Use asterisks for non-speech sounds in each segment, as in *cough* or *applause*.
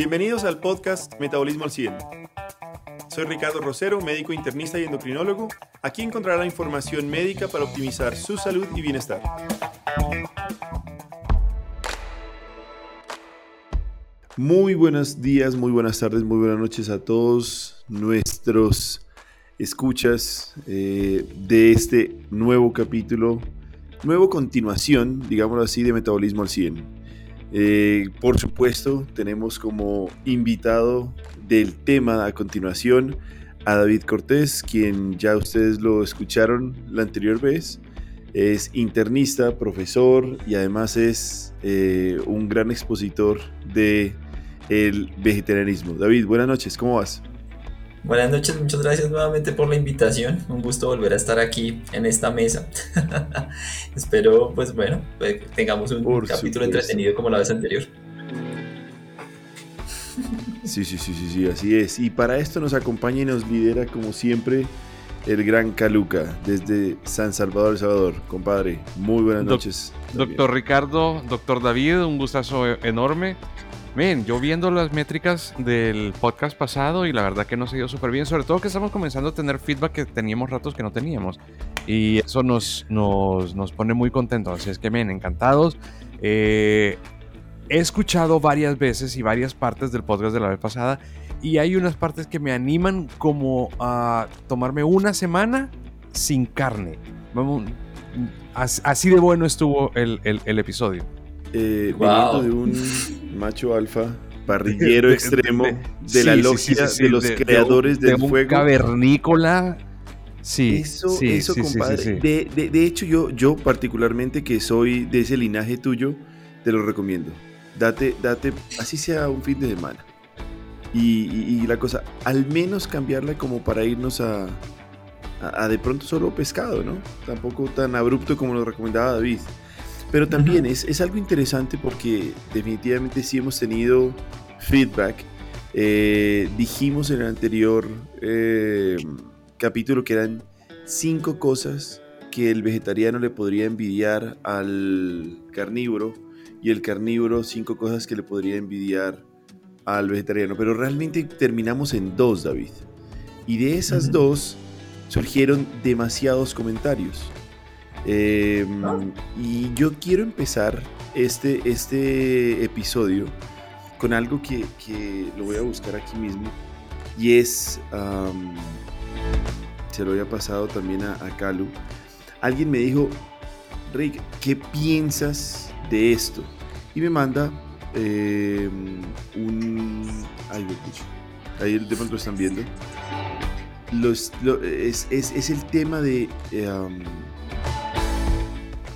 Bienvenidos al podcast Metabolismo al 100. Soy Ricardo Rosero, médico internista y endocrinólogo. Aquí encontrará información médica para optimizar su salud y bienestar. Muy buenos días, muy buenas tardes, muy buenas noches a todos nuestros escuchas eh, de este nuevo capítulo, nuevo continuación, digámoslo así, de Metabolismo al 100. Eh, por supuesto, tenemos como invitado del tema a continuación a David Cortés, quien ya ustedes lo escucharon la anterior vez. Es internista, profesor y además es eh, un gran expositor de el vegetarianismo. David, buenas noches, ¿cómo vas? Buenas noches, muchas gracias nuevamente por la invitación. Un gusto volver a estar aquí en esta mesa. *laughs* Espero, pues bueno, pues, tengamos un capítulo entretenido como la vez anterior. Sí, sí, sí, sí, sí, así es. Y para esto nos acompaña y nos lidera, como siempre, el gran Caluca, desde San Salvador, El Salvador. Compadre, muy buenas noches. doctor Ricardo, doctor David, un gustazo enorme. Ven, yo viendo las métricas del podcast pasado y la verdad que nos ha ido súper bien, sobre todo que estamos comenzando a tener feedback que teníamos ratos que no teníamos. Y eso nos, nos, pone muy contentos. Así es que, ven, encantados. Eh, he escuchado varias veces y varias partes del podcast de la vez pasada y hay unas partes que me animan como a tomarme una semana sin carne. así de bueno estuvo el, el episodio. Eh, viniendo de un macho alfa parrillero *laughs* extremo de, la logia de los creadores del fuego. Cavernícola. Sí, eso, eso compadre. De, hecho, yo, yo particularmente que soy de ese linaje tuyo, te lo recomiendo. Date, date, así sea un fin de semana. Y, la cosa, al menos cambiarla como para irnos a, a, a, de pronto solo pescado, ¿no? Tampoco tan abrupto como lo recomendaba David. Pero también es, es, algo interesante porque definitivamente sí hemos tenido feedback. Eh, dijimos en el anterior eh, capítulo que eran cinco cosas que el vegetariano le podría envidiar al carnívoro y el carnívoro cinco cosas que le podría envidiar al vegetariano. Pero realmente terminamos en dos, David. Y de esas dos surgieron demasiados comentarios. Em, y yo quiero empezar este, este episodio con algo que, lo voy a buscar aquí mismo. Y es, se lo había pasado también a, a Calu. Alguien me dijo, Rick, ¿qué piensas de esto? Y me manda em, un... Ay, ahí el tema lo están viendo. Los, es, es, el tema de...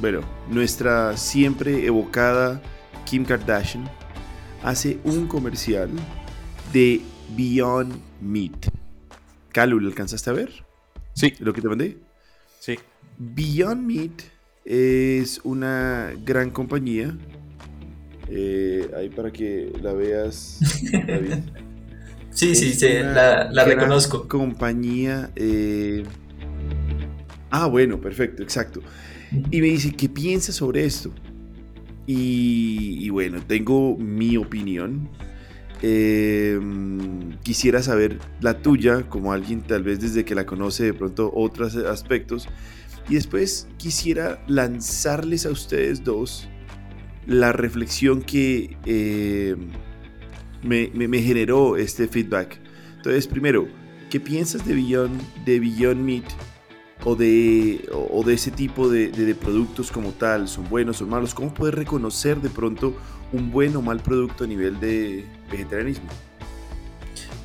Bueno, nuestra siempre evocada Kim Kardashian hace un comercial de Beyond Meat. Calu, ¿lo alcanzaste a ver? Sí. ¿Lo que te mandé? Sí. Beyond Meat es una gran compañía. Eh, ahí para que la veas, David. *laughs* sí, sí, sí, la, la reconozco. Compañía. Eh... Ah, bueno, perfecto, exacto. Y me dice, ¿qué piensas sobre esto? Y, bueno, tengo mi opinión. Em, quisiera saber la tuya, como alguien tal vez desde que la conoce de pronto otros aspectos. Y después quisiera lanzarles a ustedes dos la reflexión que em, me, generó este feedback. Entonces, primero, ¿qué piensas de Beyond, de Beyond Meat? O de, o de ese tipo de, de, productos como tal, son buenos o malos? ¿Cómo puedes reconocer de pronto un buen o mal producto a nivel de vegetarianismo?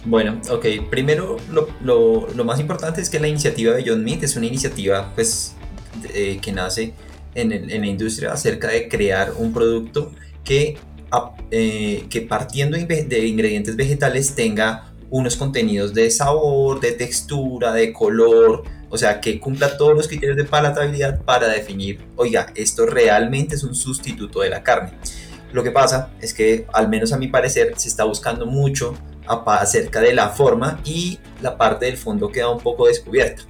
Bueno, ok, primero lo, lo, lo más importante es que la iniciativa de John Meat es una iniciativa pues, eh, que nace en, en, la industria acerca de crear un producto que, eh, que partiendo de ingredientes vegetales tenga unos contenidos de sabor, de textura, de color, o sea, que cumpla todos los criterios de palatabilidad para definir, oiga, esto realmente es un sustituto de la carne. Lo que pasa es que, al menos a mi parecer, se está buscando mucho acerca de la forma y la parte del fondo queda un poco descubierta.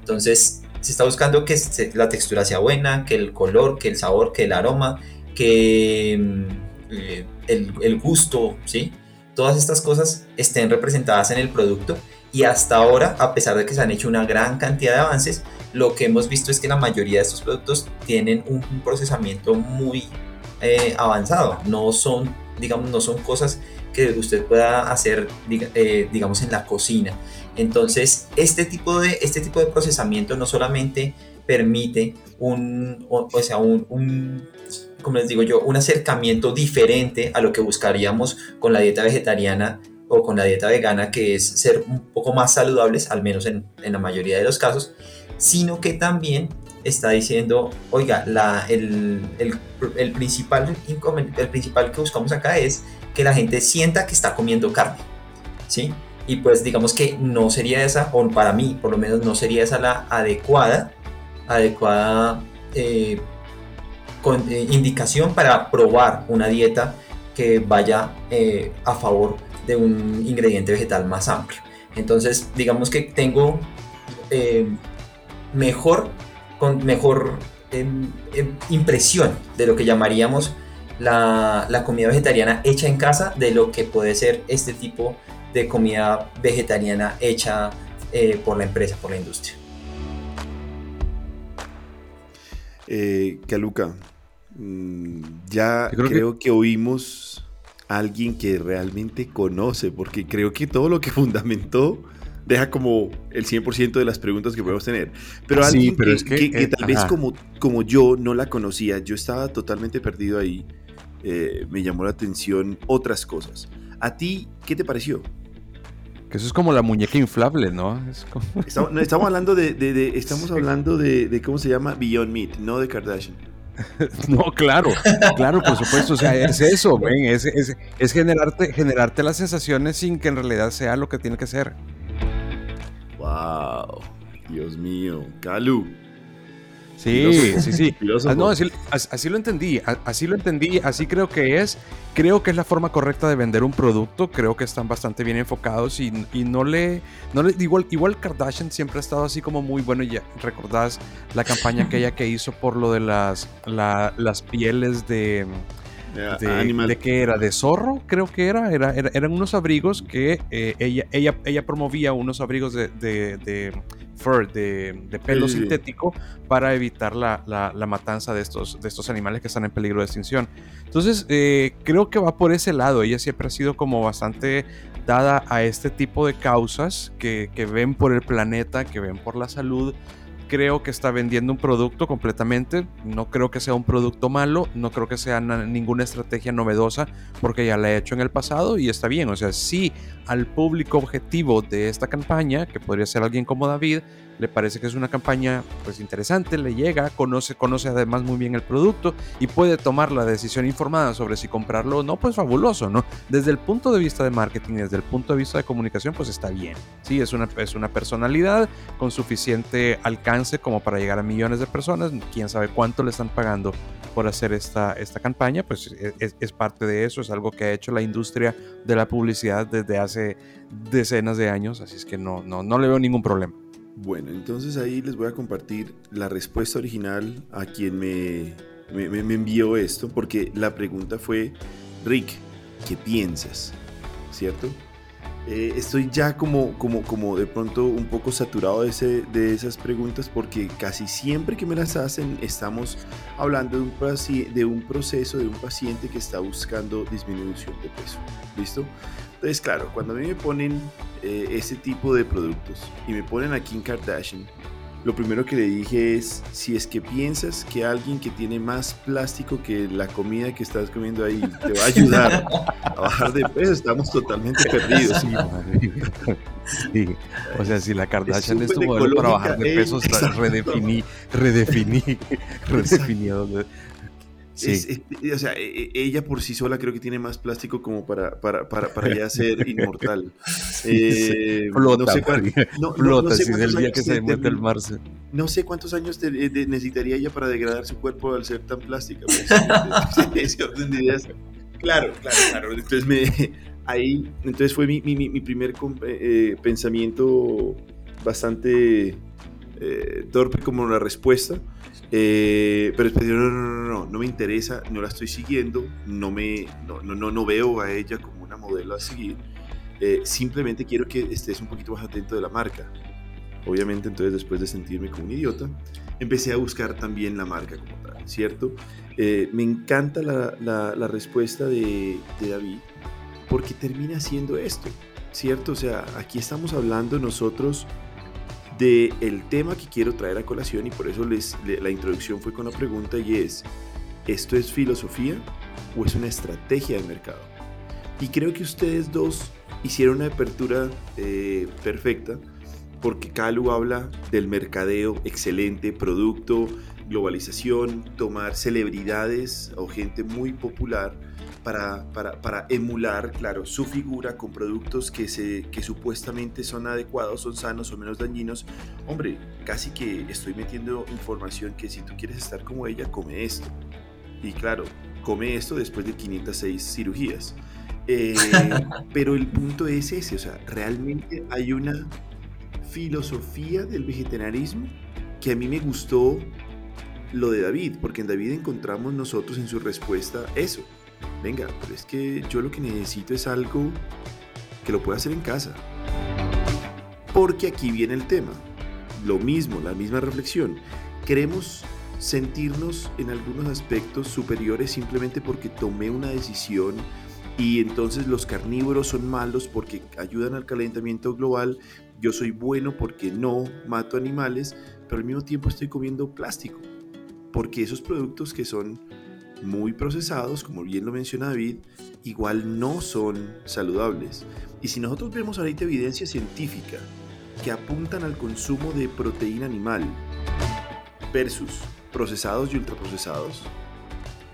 Entonces, se está buscando que la textura sea buena, que el color, que el sabor, que el aroma, que mm, eh, el, el, gusto, ¿sí? todas estas cosas estén representadas en el producto y hasta ahora, a pesar de que se han hecho una gran cantidad de avances, lo que hemos visto es que la mayoría de estos productos tienen un, procesamiento muy eh, avanzado, no son, digamos, no son cosas que usted pueda hacer, eh, digamos, en la cocina. Entonces, este tipo de, este tipo de procesamiento no solamente permite un, o, sea, un, un, como les digo yo, un acercamiento diferente a lo que buscaríamos con la dieta vegetariana o con la dieta vegana, que es ser un poco más saludables, al menos en, en la mayoría de los casos, sino que también está diciendo, oiga, la, el, el, el, principal, el principal que buscamos acá es que la gente sienta que está comiendo carne, ¿sí? Y pues digamos que no sería esa, o para mí por lo menos no sería esa la adecuada, adecuada eh, con, eh, indicación para probar una dieta que vaya eh, a favor de un ingrediente vegetal más amplio. Entonces, digamos que tengo mejor, con mejor em, em, impresión de lo que llamaríamos la, comida vegetariana hecha en casa de lo que puede ser este tipo de comida vegetariana hecha eh, por la empresa, por la industria. Eh, Caluca, ya creo, que... oímos a alguien que realmente conoce, porque creo que todo lo que *laughs* fundamentó deja como el 100% de las preguntas que podemos tener. Pero alguien que, que, tal vez como, como yo no la conocía, yo estaba totalmente perdido ahí, eh, me llamó la atención otras cosas. ¿A ti qué te pareció? Que eso es como la muñeca inflable, ¿no? Estamos, hablando de, estamos *laughs* hablando de, cómo se llama Beyond Meat, no de Kardashian. *laughs* no, claro, claro, por supuesto. O sea, es eso, es, generarte, generarte las sensaciones sin que en realidad sea lo que tiene que ser. Wow, Dios mío, Calu. Sí, sí, sí. Ah, no, así, lo entendí, así lo entendí, así creo que es. Creo que es la forma correcta de vender un producto. Creo que están bastante bien enfocados y, no le, no le igual, igual Kardashian siempre ha estado así como muy bueno. Ya recordás la campaña que ella que hizo por lo de las, las pieles de de, de, qué era, de zorro, creo que era, era, eran unos abrigos que eh, ella, ella, ella promovía unos abrigos de, de fur, de, pelo sintético, para evitar la, la, matanza de estos, de estos animales que están en peligro de extinción. Entonces, eh, creo que va por ese lado. Ella siempre ha sido como bastante dada a este tipo de causas que, que ven por el planeta, que ven por la salud creo que está vendiendo un producto completamente. No creo que sea un producto malo, no creo que sea ninguna estrategia novedosa, porque ya la he hecho en el pasado y está bien. O sea, sí al público objetivo de esta campaña, que podría ser alguien como David, le parece que es una campaña pues interesante, le llega, conoce, conoce además muy bien el producto y puede tomar la decisión informada sobre si comprarlo o no, pues fabuloso, ¿no? Desde el punto de vista de marketing, desde el punto de vista de comunicación, pues está bien. Sí, es una, es una personalidad con suficiente alcance como para llegar a millones de personas, quién sabe cuánto le están pagando por hacer esta, esta campaña, pues es, es parte de eso, es algo que ha hecho la industria de la publicidad desde hace decenas de años, así es que no, no, no le veo ningún problema. Bueno, entonces ahí les voy a compartir la respuesta original a quien me, me, envió esto, porque la pregunta fue, Rick, ¿qué piensas? ¿Cierto? Eh, estoy ya como, como, como de pronto un poco saturado de, ese, de esas preguntas porque casi siempre que me las hacen estamos hablando de un, de un proceso de un paciente que está buscando disminución de peso. ¿Listo? Entonces, claro, cuando a mí me ponen eh, ese tipo de productos y me ponen a Kim Kardashian, lo primero que le dije es, si es que piensas que alguien que tiene más plástico que la comida que estás comiendo ahí te va a ayudar a bajar de peso, estamos totalmente perdidos. Sí, O sea, si la Kardashian es, tu modelo para bajar de peso, redefiní, redefiní, *laughs* redefiní Sí. o sea, e, e, ella por sí sola creo que tiene más plástico como para, para, para, para ya ser *laughs* inmortal. Eh, flota, no sé, no, flota no, sé si del día que se muere el mar. No sé cuántos años necesitaría ella para degradar su cuerpo al ser tan plástica. Pues, *laughs* claro, claro, claro. Entonces, me, ahí, entonces fue mi, mi, mi primer eh, eh, pensamiento bastante eh, torpe como la respuesta. Eh, pero después no, no, no, no, me interesa, no la estoy siguiendo, no me, no, no, no veo a ella como una modelo a seguir. Eh, simplemente quiero que estés un poquito más atento de la marca. Obviamente, entonces, después de sentirme como un idiota, empecé a buscar también la marca como tal, ¿cierto? Eh, me encanta la, la, respuesta de, de, David porque termina siendo esto, ¿cierto? O sea, aquí estamos hablando nosotros del el tema que quiero traer a colación y por eso les, la introducción fue con la pregunta y es, ¿esto es filosofía o es una estrategia de mercado? Y creo que ustedes dos hicieron una apertura eh, perfecta porque Calu habla del mercadeo excelente, producto, globalización, tomar celebridades o gente muy popular para, para, emular, claro, su figura con productos que, se, que supuestamente son adecuados, son sanos o menos dañinos. Hombre, casi que estoy metiendo información que si tú quieres estar como ella, come esto. Y claro, come esto después de 506 cirugías. Eh, *laughs* pero el punto es ese, o sea, realmente hay una filosofía del vegetarianismo que a mí me gustó lo de David, porque en David encontramos nosotros en su respuesta eso. Venga, pero es que yo lo que necesito es algo que lo pueda hacer en casa. Porque aquí viene el tema. Lo mismo, la misma reflexión. Queremos sentirnos en algunos aspectos superiores simplemente porque tomé una decisión y entonces los carnívoros son malos porque ayudan al calentamiento global, yo soy bueno porque no mato animales, pero al mismo tiempo estoy comiendo plástico, porque esos productos que son muy procesados, como bien lo menciona David, igual no son saludables. Y si nosotros vemos ahorita evidencia científica que apuntan al consumo de proteína animal versus procesados y ultraprocesados,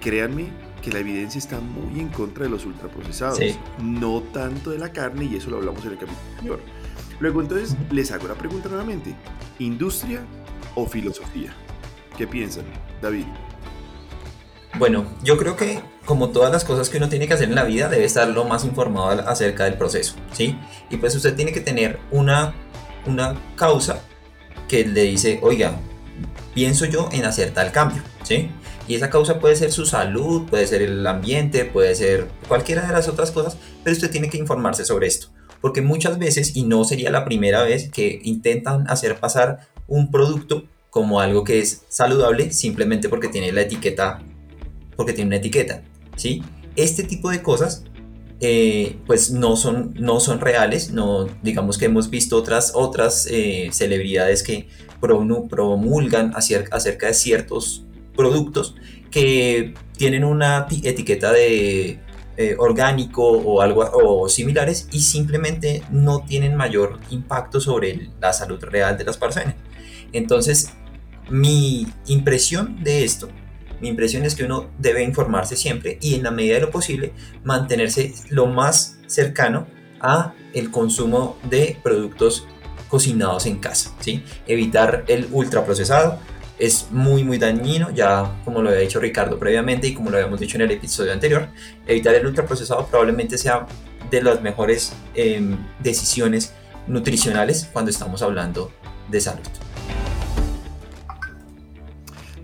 créanme que la evidencia está muy en contra de los ultraprocesados, no tanto de la carne, y eso lo hablamos en el capítulo anterior. Luego entonces les hago la pregunta nuevamente, ¿industria o filosofía? ¿Qué piensan, David? Bueno, yo creo que como todas las cosas que uno tiene que hacer en la vida, debe estar lo más informado acerca del proceso, ¿sí? Y pues usted tiene que tener una, una causa que le dice, oiga, pienso yo en hacer tal cambio, ¿sí? Y esa causa puede ser su salud, puede ser el ambiente, puede ser cualquiera de las otras cosas, pero usted tiene que informarse sobre esto. Porque muchas veces, y no sería la primera vez, que intentan hacer pasar un producto como algo que es saludable simplemente porque tiene la etiqueta, porque tiene una etiqueta, ¿sí? Este tipo de cosas eh, pues no son, no son reales, no, digamos que hemos visto otras, otras eh, celebridades que promulgan acerca de ciertos productos que tienen una etiqueta de eh, orgánico o algo o similares y simplemente no tienen mayor impacto sobre la salud real de las personas. Entonces, mi impresión de esto, mi impresión es que uno debe informarse siempre y en la medida de lo posible mantenerse lo más cercano a el consumo de productos cocinados en casa, ¿sí? Evitar el ultraprocesado, es muy muy dañino, ya como lo había dicho Ricardo previamente y como lo habíamos dicho en el episodio anterior, evitar el ultraprocesado probablemente sea de las mejores em, decisiones nutricionales cuando estamos hablando de salud.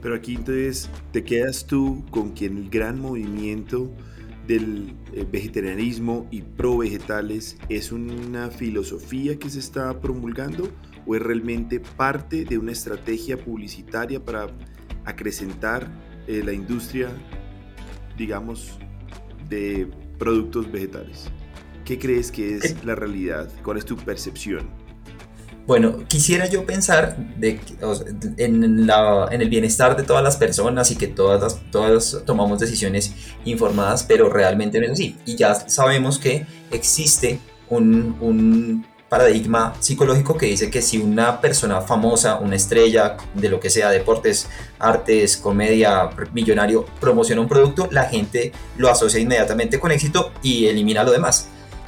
Pero aquí entonces te quedas tú con quien el gran movimiento del eh, vegetarianismo y pro vegetales es una filosofía que se está promulgando o es realmente parte de una estrategia publicitaria para acrecentar eh, la industria, digamos, de productos vegetales? ¿Qué crees que es la realidad? ¿Cuál es tu percepción? Bueno, quisiera yo pensar de, en, el bienestar de todas las personas y que todas, tomamos decisiones informadas, pero realmente no es así. Y ya sabemos que existe un, paradigma psicológico que dice que si una persona famosa, una estrella de lo que sea, deportes, artes, comedia, millonario, promociona un producto, la gente lo asocia inmediatamente con éxito y elimina lo demás.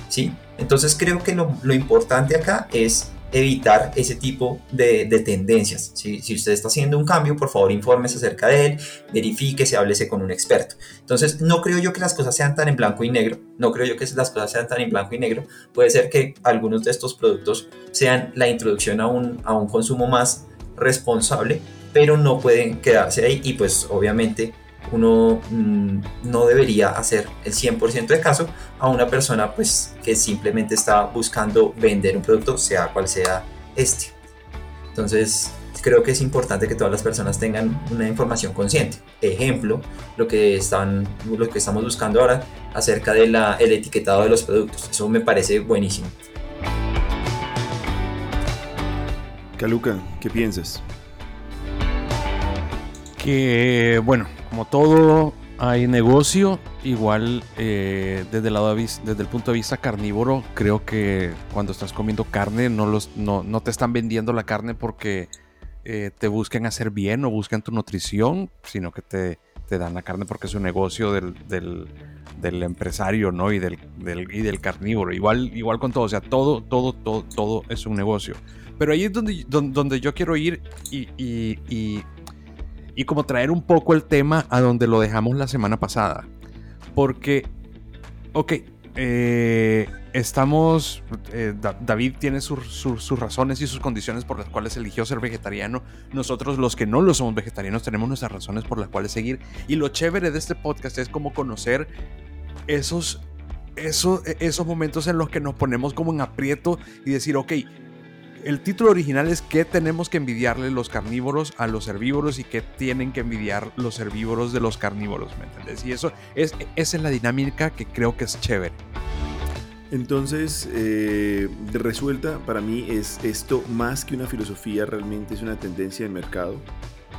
¿sí? Entonces creo que lo importante acá es evitar ese tipo de, tendencias. Si, usted está haciendo un cambio, por favor infórmese acerca de él, verifíquese, háblese con un experto. Entonces, no creo yo que las cosas sean tan en blanco y negro, no creo yo que las cosas sean tan en blanco y negro. Puede ser que algunos de estos productos sean la introducción a un, a un consumo más responsable, pero no pueden quedarse ahí y pues obviamente uno mm, no debería hacer el 100% de caso a una persona pues que simplemente está buscando vender un producto, sea cual sea este. Entonces, creo que es importante que todas las personas tengan una información consciente. Ejemplo, lo que, están, lo que estamos buscando ahora acerca del etiquetado de los productos. Eso me parece buenísimo. Caluca, ¿qué piensas? Que, bueno, como todo hay negocio, igual eh, desde, el lado desde el punto de vista carnívoro, creo que cuando estás comiendo carne no, los, no, no te están vendiendo la carne porque eh, te busquen hacer bien o busquen tu nutrición, sino que te, te dan la carne porque es un negocio del, del, empresario, ¿no? Y del, del, y del carnívoro. Igual, igual con todo, o sea, todo, todo, todo, todo es un negocio. Pero ahí es donde, donde, yo quiero ir y, y, como traer un poco el tema a donde lo dejamos la semana pasada. Porque, ok, eh, estamos, eh, David tiene sus razones y sus condiciones por las cuales eligió ser vegetariano. Nosotros los que no lo somos vegetarianos tenemos nuestras razones por las cuales seguir. Y lo chévere de este podcast es como conocer esos, esos, esos momentos en los que nos ponemos como en aprieto y decir, ok, el título original es ¿Qué tenemos que envidiarle los carnívoros a los herbívoros y qué tienen que envidiar los herbívoros de los carnívoros? ¿Me entiendes? Y eso es, esa es la dinámica que creo que es chévere. Entonces, eh, resuelta, para mí es esto más que una filosofía, realmente es una tendencia de mercado.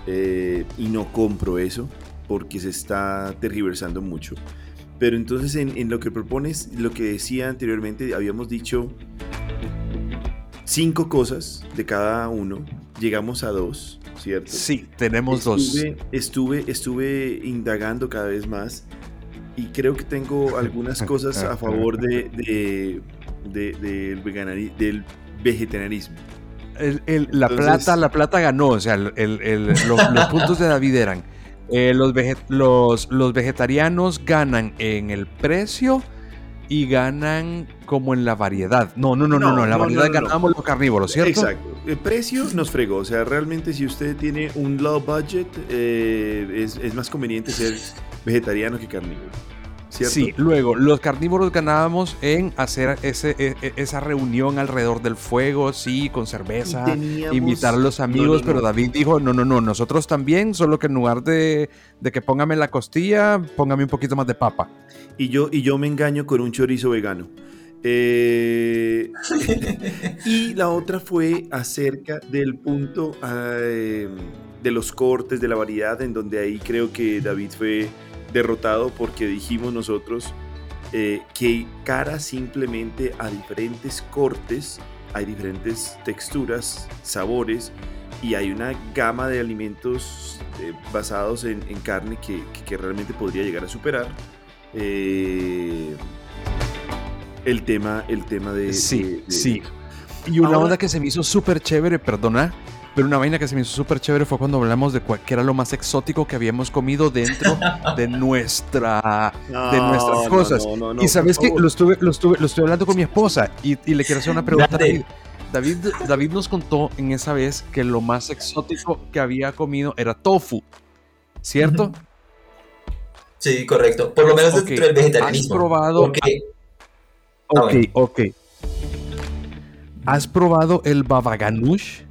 Eh, y no compro eso porque se está tergiversando mucho. Pero entonces en, en, lo que propones, lo que decía anteriormente, habíamos dicho cinco cosas de cada uno, llegamos a dos, ¿cierto? Sí, tenemos dos. Estuve, estuve indagando cada vez más y creo que tengo algunas cosas a favor de, del vegetarianismo. la, plata, la plata ganó, o sea, los, *laughs* puntos de David eran, eh, los, los, los vegetarianos ganan en el precio y ganan como en la variedad. No, no, no, no, no, en la variedad ganamos los carnívoros, ¿cierto? Exacto. El precio nos fregó. O sea, realmente si usted tiene un low budget, eh, es, es, más conveniente ser vegetariano que carnívoro. ¿Cierto? Sí, luego los carnívoros ganábamos en hacer ese, e, e, esa reunión alrededor del fuego, sí, con cerveza, invitar a los amigos, pero David dijo, no, no, no, nosotros también, solo que en lugar de, de que póngame la costilla, póngame un poquito más de papa y yo, y yo me engaño con un chorizo vegano. Eh, *laughs* y la otra fue acerca del punto eh, de los cortes, de la variedad, en donde ahí creo que David fue derrotado porque dijimos nosotros eh, que cara simplemente a diferentes cortes, hay diferentes texturas, sabores y hay una gama de alimentos basados en, carne que, que realmente podría llegar a superar eh, el tema, el tema de... Sí, sí. Y una onda que se me hizo súper chévere, perdona, pero una vaina que se me hizo súper chévere fue cuando hablamos de cuál era lo más exótico que habíamos comido dentro de nuestra de nuestras cosas. y sabes que lo estuve, lo, estuve, lo estuve hablando con mi esposa y, le quiero hacer una pregunta a David. David. David nos contó en esa vez que lo más exótico que había comido era tofu, ¿cierto? Sí, correcto. Por lo menos dentro del vegetarianismo. ¿Has probado? Ok, ok. ¿Has probado el baba ganoush?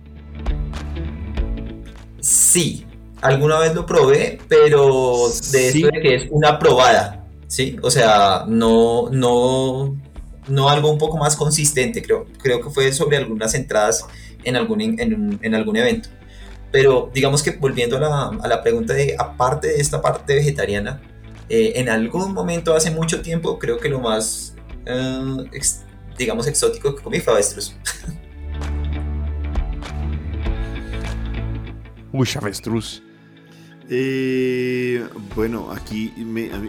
Sí, alguna vez lo probé, pero de eso de que es una probada, ¿sí? O sea, no, no, no algo un poco más consistente, creo. Creo que fue sobre algunas entradas en algún, en, en algún evento. Pero digamos que volviendo a la, a la pregunta de, aparte de esta parte vegetariana, eh, en algún momento hace mucho tiempo, creo que lo más, eh, digamos, exótico que comí fue avestruz. *laughs* Uy, avestruz. Eh, bueno, aquí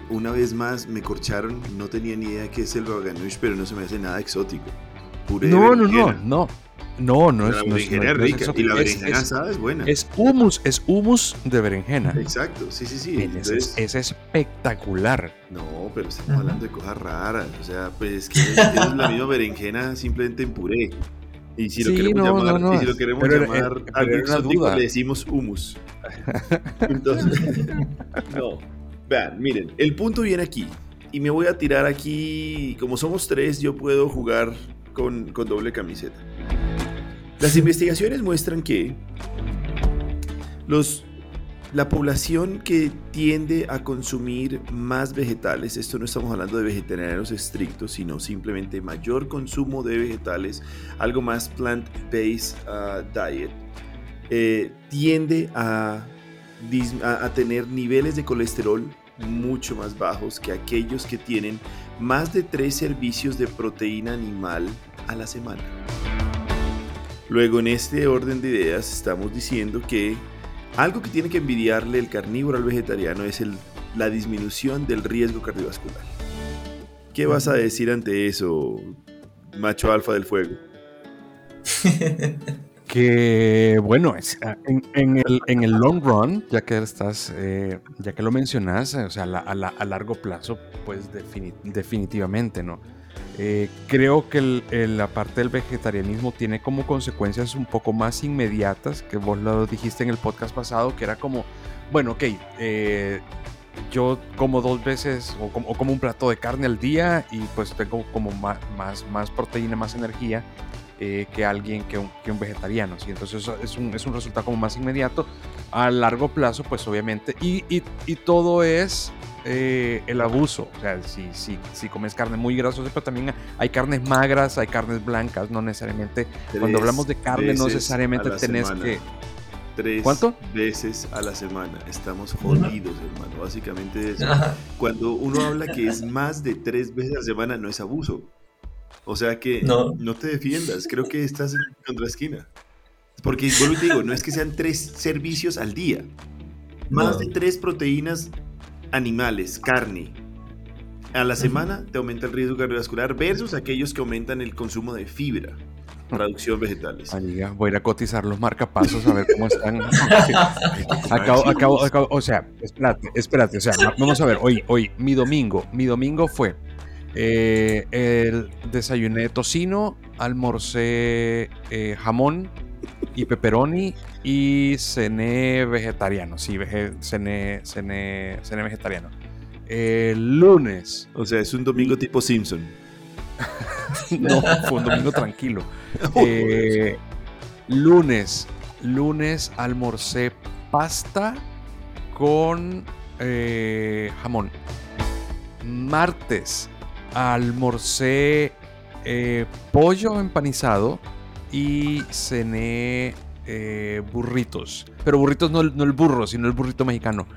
una vez más me corcharon, no tenía ni idea qué es el baganush, pero no se me hace nada exótico. no, no, no, no. No, no es, no es, y la berenjena asada es buena. Es humus, es humus de berenjena. Exacto, sí, sí, sí. es, espectacular. No, pero estamos hablando de cosas raras. O sea, pues es que es, la misma berenjena simplemente en puré. Y si lo queremos llamar, Y si lo queremos llamar algo exótico, le decimos humus. *laughs* Entonces, *laughs* no. Vean, miren, el punto viene aquí. Y me voy a tirar aquí, como somos tres, yo puedo jugar con, con doble camiseta. Las *laughs* investigaciones muestran que los la población que tiende a consumir más vegetales, esto no estamos hablando de vegetarianos estrictos, sino simplemente mayor consumo de vegetales, algo más plant-based uh, diet, eh, tiende a, a tener niveles de colesterol mucho más bajos que aquellos que tienen más de tres servicios de proteína animal a la semana. Luego en este orden de ideas estamos diciendo que algo que tiene que envidiarle el carnívoro al vegetariano es el, la disminución del riesgo cardiovascular. ¿Qué vas a decir ante eso, macho alfa del fuego? *laughs* que bueno, ah, en, el, long run, ya que estás, eh, ya que lo mencionas, o sea, a, largo plazo, pues definitivamente, ¿no? Eh, creo que la parte del vegetarianismo tiene como consecuencias un poco más inmediatas, que vos lo dijiste en el podcast pasado, que era como, bueno, ok, eh, yo como dos veces o como, un plato de carne al día y pues tengo como más, más, proteína, más energía eh, que alguien, que un, que un vegetariano, ¿sí? Entonces eso es un, es un resultado como más inmediato. A largo plazo, pues obviamente, y, y, y todo es eh, el abuso. O sea, si, si, si, comes carne muy grasosa, pero también hay carnes magras, hay carnes blancas, no necesariamente. cuando hablamos de carne, no necesariamente tenés que. Tres ¿Cuánto? veces a la semana. Estamos jodidos, hermano. Básicamente eso. Cuando uno habla que es más de tres veces a la semana, no es abuso. O sea que no, no te defiendas. Creo que estás en contra esquina. Porque, vuelvo y te digo, no es que sean tres servicios al día. Más de tres proteínas animales, carne, a la semana te aumenta el riesgo cardiovascular versus aquellos que aumentan el consumo de fibra. *laughs* Producción vegetales. voy a ir a cotizar los marcapasos a ver cómo están. *laughs* acabo, acabo, acabo, o sea, espérate, espérate, o sea, vamos a ver, hoy, hoy, mi domingo, mi domingo fue eh, el desayuné tocino, almorcé eh, jamón y pepperoni y cené vegetariano. Sí, cené, cené, cené vegetariano. El lunes. O sea, es un domingo tipo Simpson. *laughs* no, fue un domingo tranquilo. *laughs* Eh, lunes. Lunes almorcé pasta con eh, jamón. Martes almorcé eh, pollo empanizado y cené eh, burritos. Pero burritos no, no, el burro, sino el burrito mexicano.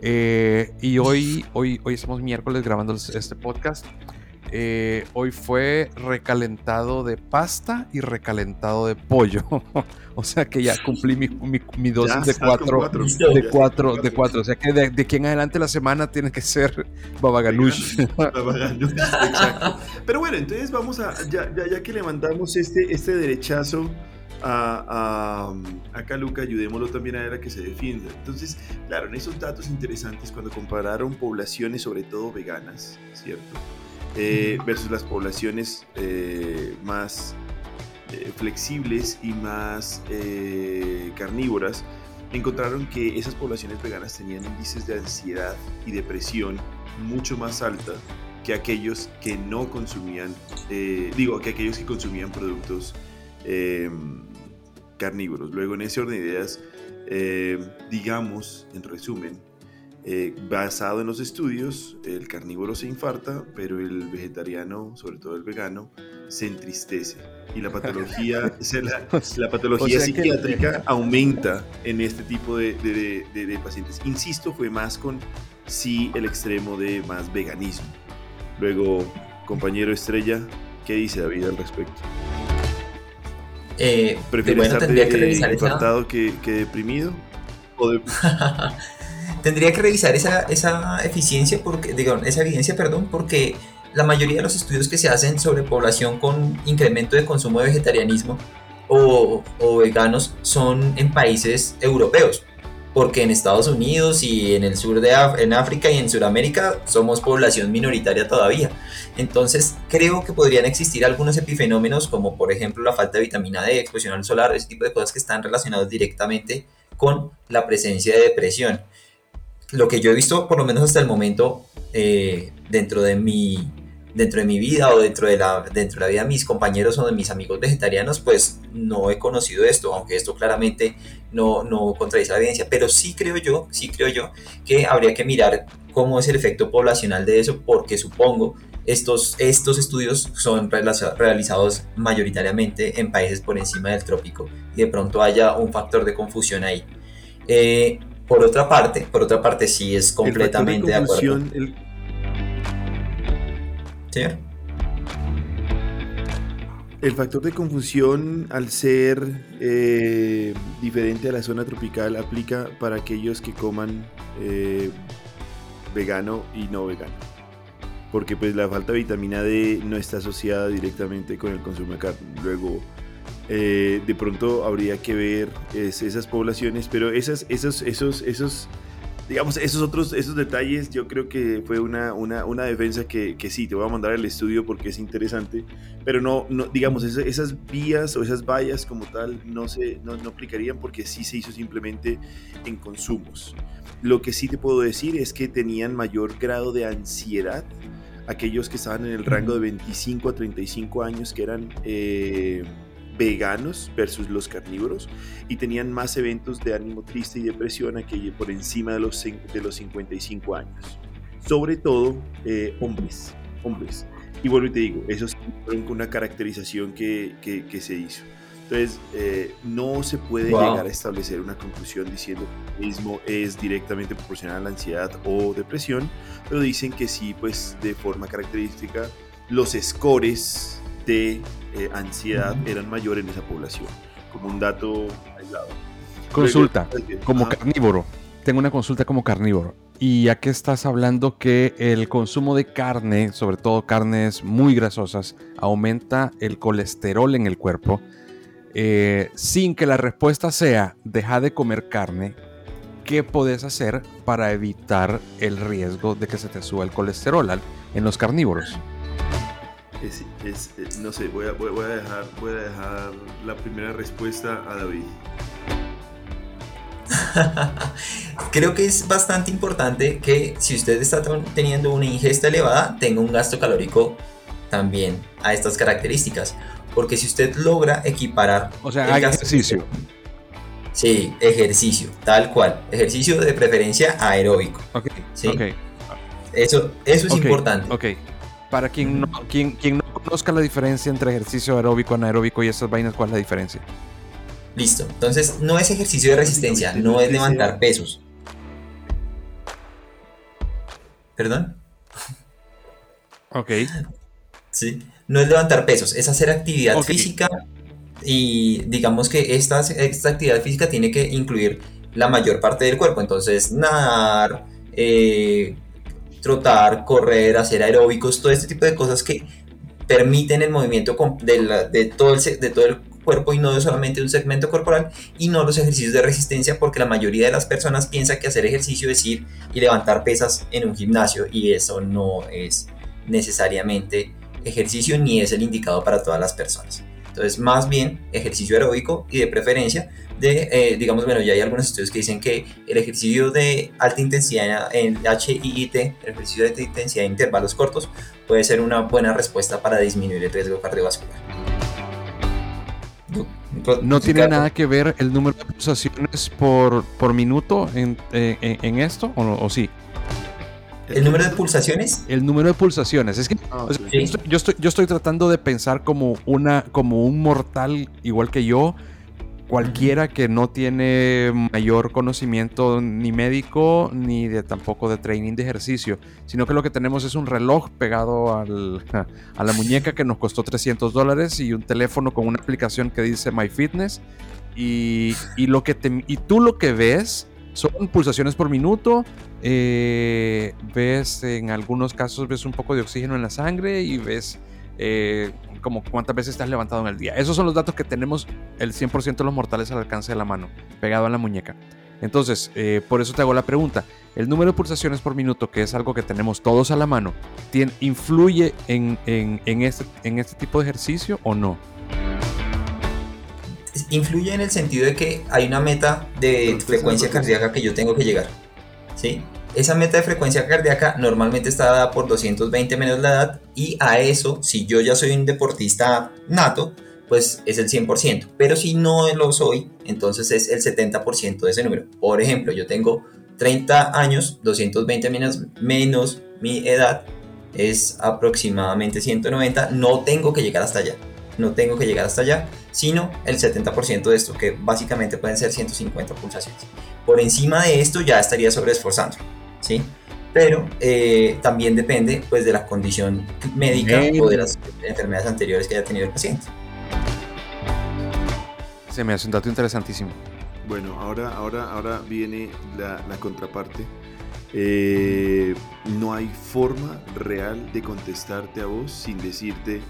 Eh, y hoy, hoy, hoy estamos miércoles grabando este podcast. Eh, hoy fue recalentado de pasta y recalentado de pollo. *laughs* o sea que ya cumplí mi, mi, dosis de cuatro, de cuatro, de cuatro. O sea que de, de aquí en adelante la semana tiene que ser babagalush. Exacto. Pero bueno, entonces vamos a, ya, ya, ya que le mandamos este, este derechazo a, a, acá Luca, ayudémoslo también a él a que se defienda. Entonces, claro, en esos datos interesantes, cuando compararon poblaciones, sobre todo veganas, ¿cierto? Eh, versus las poblaciones eh, más eh, flexibles y más carnívoras, encontraron que esas poblaciones veganas tenían índices de ansiedad y depresión mucho más alta que aquellos que no consumían, digo, que aquellos que consumían productos carnívoros. Luego, en ese orden de ideas, digamos, en resumen, eh, basado en los estudios, el carnívoro se infarta, pero el vegetariano, sobre todo el vegano, se entristece. Y la patología, *laughs* la, patología psiquiátrica aumenta en este tipo de, de, pacientes. Insisto, fue más con sí el extremo de más veganismo. Luego, compañero estrella, ¿qué dice David al respecto? Eh, ¿Prefieres estar que infartado que, que deprimido? ¿O de... *laughs* tendría que revisar esa, esa eficiencia, porque, digo, esa evidencia, perdón, porque la mayoría de los estudios que se hacen sobre población con incremento de consumo de vegetarianismo o, o veganos son en países europeos, porque en Estados Unidos y en el sur de en África y en Sudamérica somos población minoritaria todavía. Entonces creo que podrían existir algunos epifenómenos como por ejemplo la falta de vitamina D, exposición al solar, ese tipo de cosas que están relacionados directamente con la presencia de depresión. Lo que yo he visto, por lo menos hasta el momento, eh, dentro de mi dentro de mi vida o dentro de, la, dentro de la vida de mis compañeros o de mis amigos vegetarianos, pues no he conocido esto, aunque esto claramente no, no contradice la evidencia, pero sí creo yo, sí creo yo que habría que mirar cómo es el efecto poblacional de eso, porque supongo estos, estos estudios son realizados mayoritariamente en países por encima del trópico y de pronto haya un factor de confusión ahí. Eh, por otra parte, por otra parte sí es completamente de, acuerdo. El factor de confusión, al ser eh, diferente a la zona tropical, aplica para aquellos que coman eh, vegano y no vegano. Porque pues la falta de vitamina D no está asociada directamente con el consumo de carne. Luego, eh, de pronto habría que ver esas poblaciones, pero esas, esos, esos, esos digamos, esos otros esos detalles, yo creo que fue una, una, una defensa que, que, sí, te voy a mandar el estudio porque es interesante, pero no, no digamos, esas, esas vías o esas vallas como tal no, se, no, no aplicarían porque sí se hizo simplemente en consumos. Lo que sí te puedo decir es que tenían mayor grado de ansiedad aquellos que estaban en el rango de 25 a 35 años, que eran... Eh, veganos versus los carnívoros y tenían más eventos de ánimo triste y depresión aquello por encima de los, de los 55 años. Sobre todo eh, hombres, hombres. Y vuelvo y te digo, eso es una caracterización que, que, se hizo. Entonces, eh, no se puede llegar a establecer una conclusión diciendo que el mismo es directamente proporcional a la ansiedad o depresión, pero dicen que sí, pues de forma característica, los scores de eh, ansiedad eran mayores en esa población, como un dato aislado. Consulta, como carnívoro, tengo una consulta como carnívoro. Y ya que estás hablando que el consumo de carne, sobre todo carnes muy grasosas, aumenta el colesterol en el cuerpo, eh, sin que la respuesta sea deja de comer carne, ¿qué puedes hacer para evitar el riesgo de que se te suba el colesterol en los carnívoros? Es, no sé, voy a, voy, a dejar, voy a dejar la primera respuesta a David. *laughs* Creo que es bastante importante que si usted está teniendo una ingesta elevada, tenga un gasto calórico también a estas características. Porque si usted logra equiparar... O sea, ejercicio. Sí, ejercicio, tal cual. Ejercicio de preferencia aeróbico. Ok. ¿sí? Eso, eso es importante. Ok. Para quien no, quien, quien no conozca la diferencia entre ejercicio aeróbico, anaeróbico y esas vainas, ¿cuál es la diferencia? Listo. Entonces, no es ejercicio de resistencia, no es levantar pesos. ¿Perdón? Ok. Sí. No es levantar pesos, es hacer actividad física y digamos que esta, esta actividad física tiene que incluir la mayor parte del cuerpo. Entonces, nadar, eh, trotar, correr, hacer aeróbicos, todo este tipo de cosas que permiten el movimiento de, de, todo el, de todo el cuerpo y no solamente un segmento corporal y no los ejercicios de resistencia porque la mayoría de las personas piensa que hacer ejercicio es ir y levantar pesas en un gimnasio y eso no es necesariamente ejercicio ni es el indicado para todas las personas. Entonces, más bien ejercicio aeróbico y de preferencia de, eh, digamos, bueno, ya hay algunos estudios que dicen que el ejercicio de alta intensidad en HIIT, el ejercicio de alta intensidad en intervalos cortos, puede ser una buena respuesta para disminuir el riesgo cardiovascular. ¿No tiene nada que ver el número de pulsaciones por, por minuto en, en, esto o, o sí? ¿El número de pulsaciones? El número de pulsaciones. Es que ah, yo, estoy, yo, estoy, tratando de pensar como, una, como un mortal igual que yo cualquiera que no tiene mayor conocimiento ni médico ni de tampoco de training de ejercicio, sino que lo que tenemos es un reloj pegado *laughs* a la muñeca que nos costó 300 dólares y un teléfono con una aplicación que dice My Fitness y, y lo que te, y tú lo que ves son pulsaciones por minuto, eh, ves en algunos casos ves un poco de oxígeno en la sangre y ves eh, como cuántas veces estás levantado en el día. Esos son los datos que tenemos el 100% de los mortales al alcance de la mano, pegado a la muñeca. Entonces, eh, por eso te hago la pregunta. ¿El número de pulsaciones por minuto, que es algo que tenemos todos a la mano, influye en, este, en este tipo de ejercicio o no? Influye en el sentido de que hay una meta de frecuencia cardíaca que yo tengo que llegar. ¿Sí? Esa meta de frecuencia cardíaca normalmente está dada por 220 menos la edad y a eso, si yo ya soy un deportista nato, pues es el 100%. Pero si no lo soy, entonces es el 70% de ese número. Por ejemplo, yo tengo 30 años, 220 menos, menos mi edad es aproximadamente 190. No tengo que llegar hasta allá. No tengo que llegar hasta allá, sino el 70% de esto, que básicamente pueden ser 150 pulsaciones. Por encima de esto ya estaría sobreesforzando, ¿sí? Pero eh, también depende pues, de la condición médica o de las enfermedades anteriores que haya tenido el paciente. Se me hace un dato interesantísimo. Bueno, ahora, ahora, ahora viene la, contraparte. Eh, no hay forma real de contestarte a vos sin decirte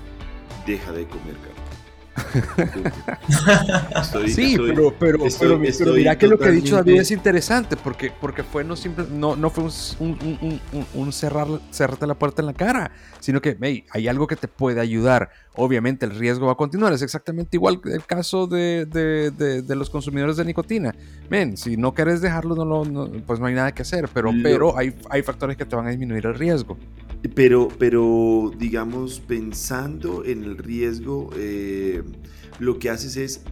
deja de comer carne sí, pero, pero, pero, mira que lo que ha dicho David es interesante, porque, porque fue no, simple, no, no fue un, un, un, un, cerrar, cerrarte la puerta en la cara, sino que hey, hay algo que te puede ayudar. Obviamente el riesgo va a continuar, es exactamente igual el caso de, de, de, los consumidores de nicotina. Men, si no quieres dejarlo, no, pues no hay nada que hacer, pero, pero hay, hay factores que te van a disminuir el riesgo. Pero, pero digamos, pensando en el riesgo, eh, lo que haces es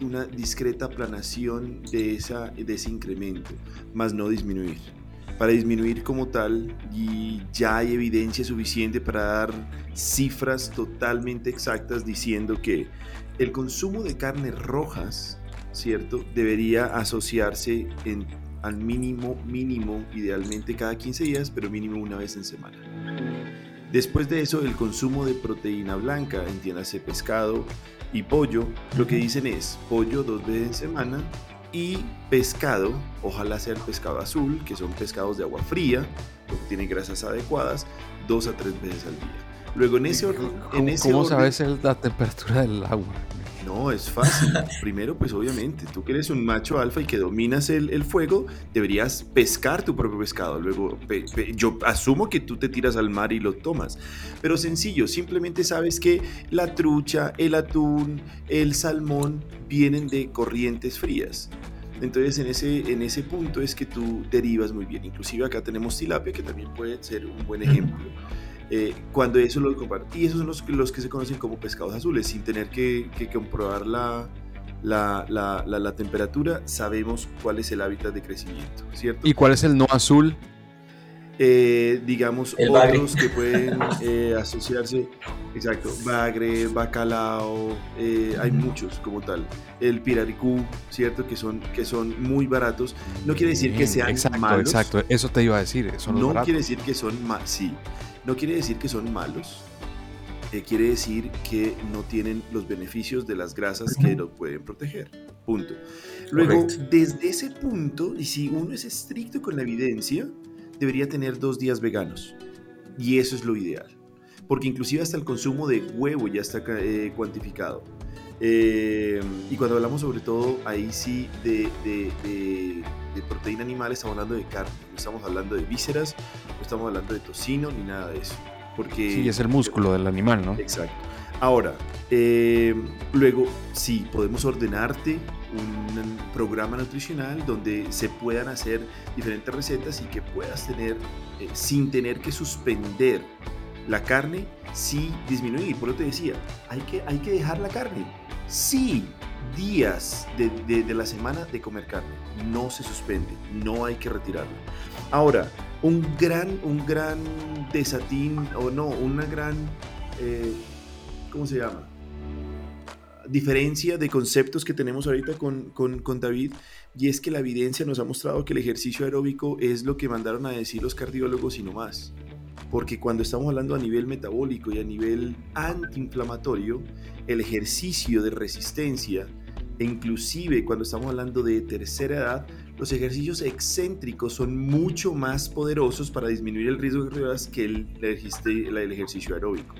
una discreta planación de, esa, de ese incremento, más no disminuir. Para disminuir como tal, y ya hay evidencia suficiente para dar cifras totalmente exactas diciendo que el consumo de carnes rojas, ¿cierto? Debería asociarse en al mínimo, mínimo, idealmente cada 15 días, pero mínimo una vez en semana. Después de eso, el consumo de proteína blanca, entiéndase pescado y pollo, lo que dicen es pollo dos veces en semana y pescado, ojalá sea el pescado azul, que son pescados de agua fría, porque tienen grasas adecuadas, dos a tres veces al día. Luego en ese orden... ¿Cómo, sabes la temperatura del agua? No, es fácil. *laughs* Primero, pues obviamente, tú que eres un macho alfa y que dominas el, fuego, deberías pescar tu propio pescado. Luego, yo asumo que tú te tiras al mar y lo tomas. Pero sencillo, simplemente sabes que la trucha, el atún, el salmón vienen de corrientes frías. Entonces en ese, en ese punto es que tú derivas muy bien. Inclusive acá tenemos tilapia, que también puede ser un buen ejemplo. Eh, cuando eso lo comparto. Y esos son los, los, que se conocen como pescados azules, sin tener que, comprobar la, la, la, la, temperatura, sabemos cuál es el hábitat de crecimiento, ¿cierto? ¿Y cuál es el no azul? Eh, digamos, otros que pueden *laughs* eh, asociarse, exacto, bagre, bacalao, hay muchos como tal. El piraricú, ¿cierto? Que son, que son muy baratos. No quiere decir que sean exacto, malos. Exacto, eso te iba a decir. no quiere decir que son más, sí. No quiere decir que son malos, eh, quiere decir que no tienen los beneficios de las grasas que los pueden proteger. Punto. Luego, desde ese punto, y si uno es estricto con la evidencia, debería tener dos días veganos. Y eso es lo ideal. Porque inclusive hasta el consumo de huevo ya está eh, cuantificado. Eh, y cuando hablamos sobre todo ahí sí de, de, proteína animal, estamos hablando de carne, no estamos hablando de vísceras, no estamos hablando de tocino ni nada de eso. Porque, sí, es el músculo del animal, ¿no? Exacto. Ahora, eh, luego sí, podemos ordenarte un programa nutricional donde se puedan hacer diferentes recetas y que puedas tener, eh, sin tener que suspender la carne, sí disminuir. Por lo que te decía, hay que, hay que dejar la carne sí días de, la semana de comer carne. No se suspende, no hay que retirarlo. Ahora, un gran, un gran desatín, o no, una gran, eh, ¿cómo se llama? Diferencia de conceptos que tenemos ahorita con, con, con David, y es que la evidencia nos ha mostrado que el ejercicio aeróbico es lo que mandaron a decir los cardiólogos y no más porque cuando estamos hablando a nivel metabólico y a nivel antiinflamatorio, el ejercicio de resistencia, e inclusive cuando estamos hablando de tercera edad, los ejercicios excéntricos son mucho más poderosos para disminuir el riesgo de cardiovascular que el, el ejercicio aeróbico.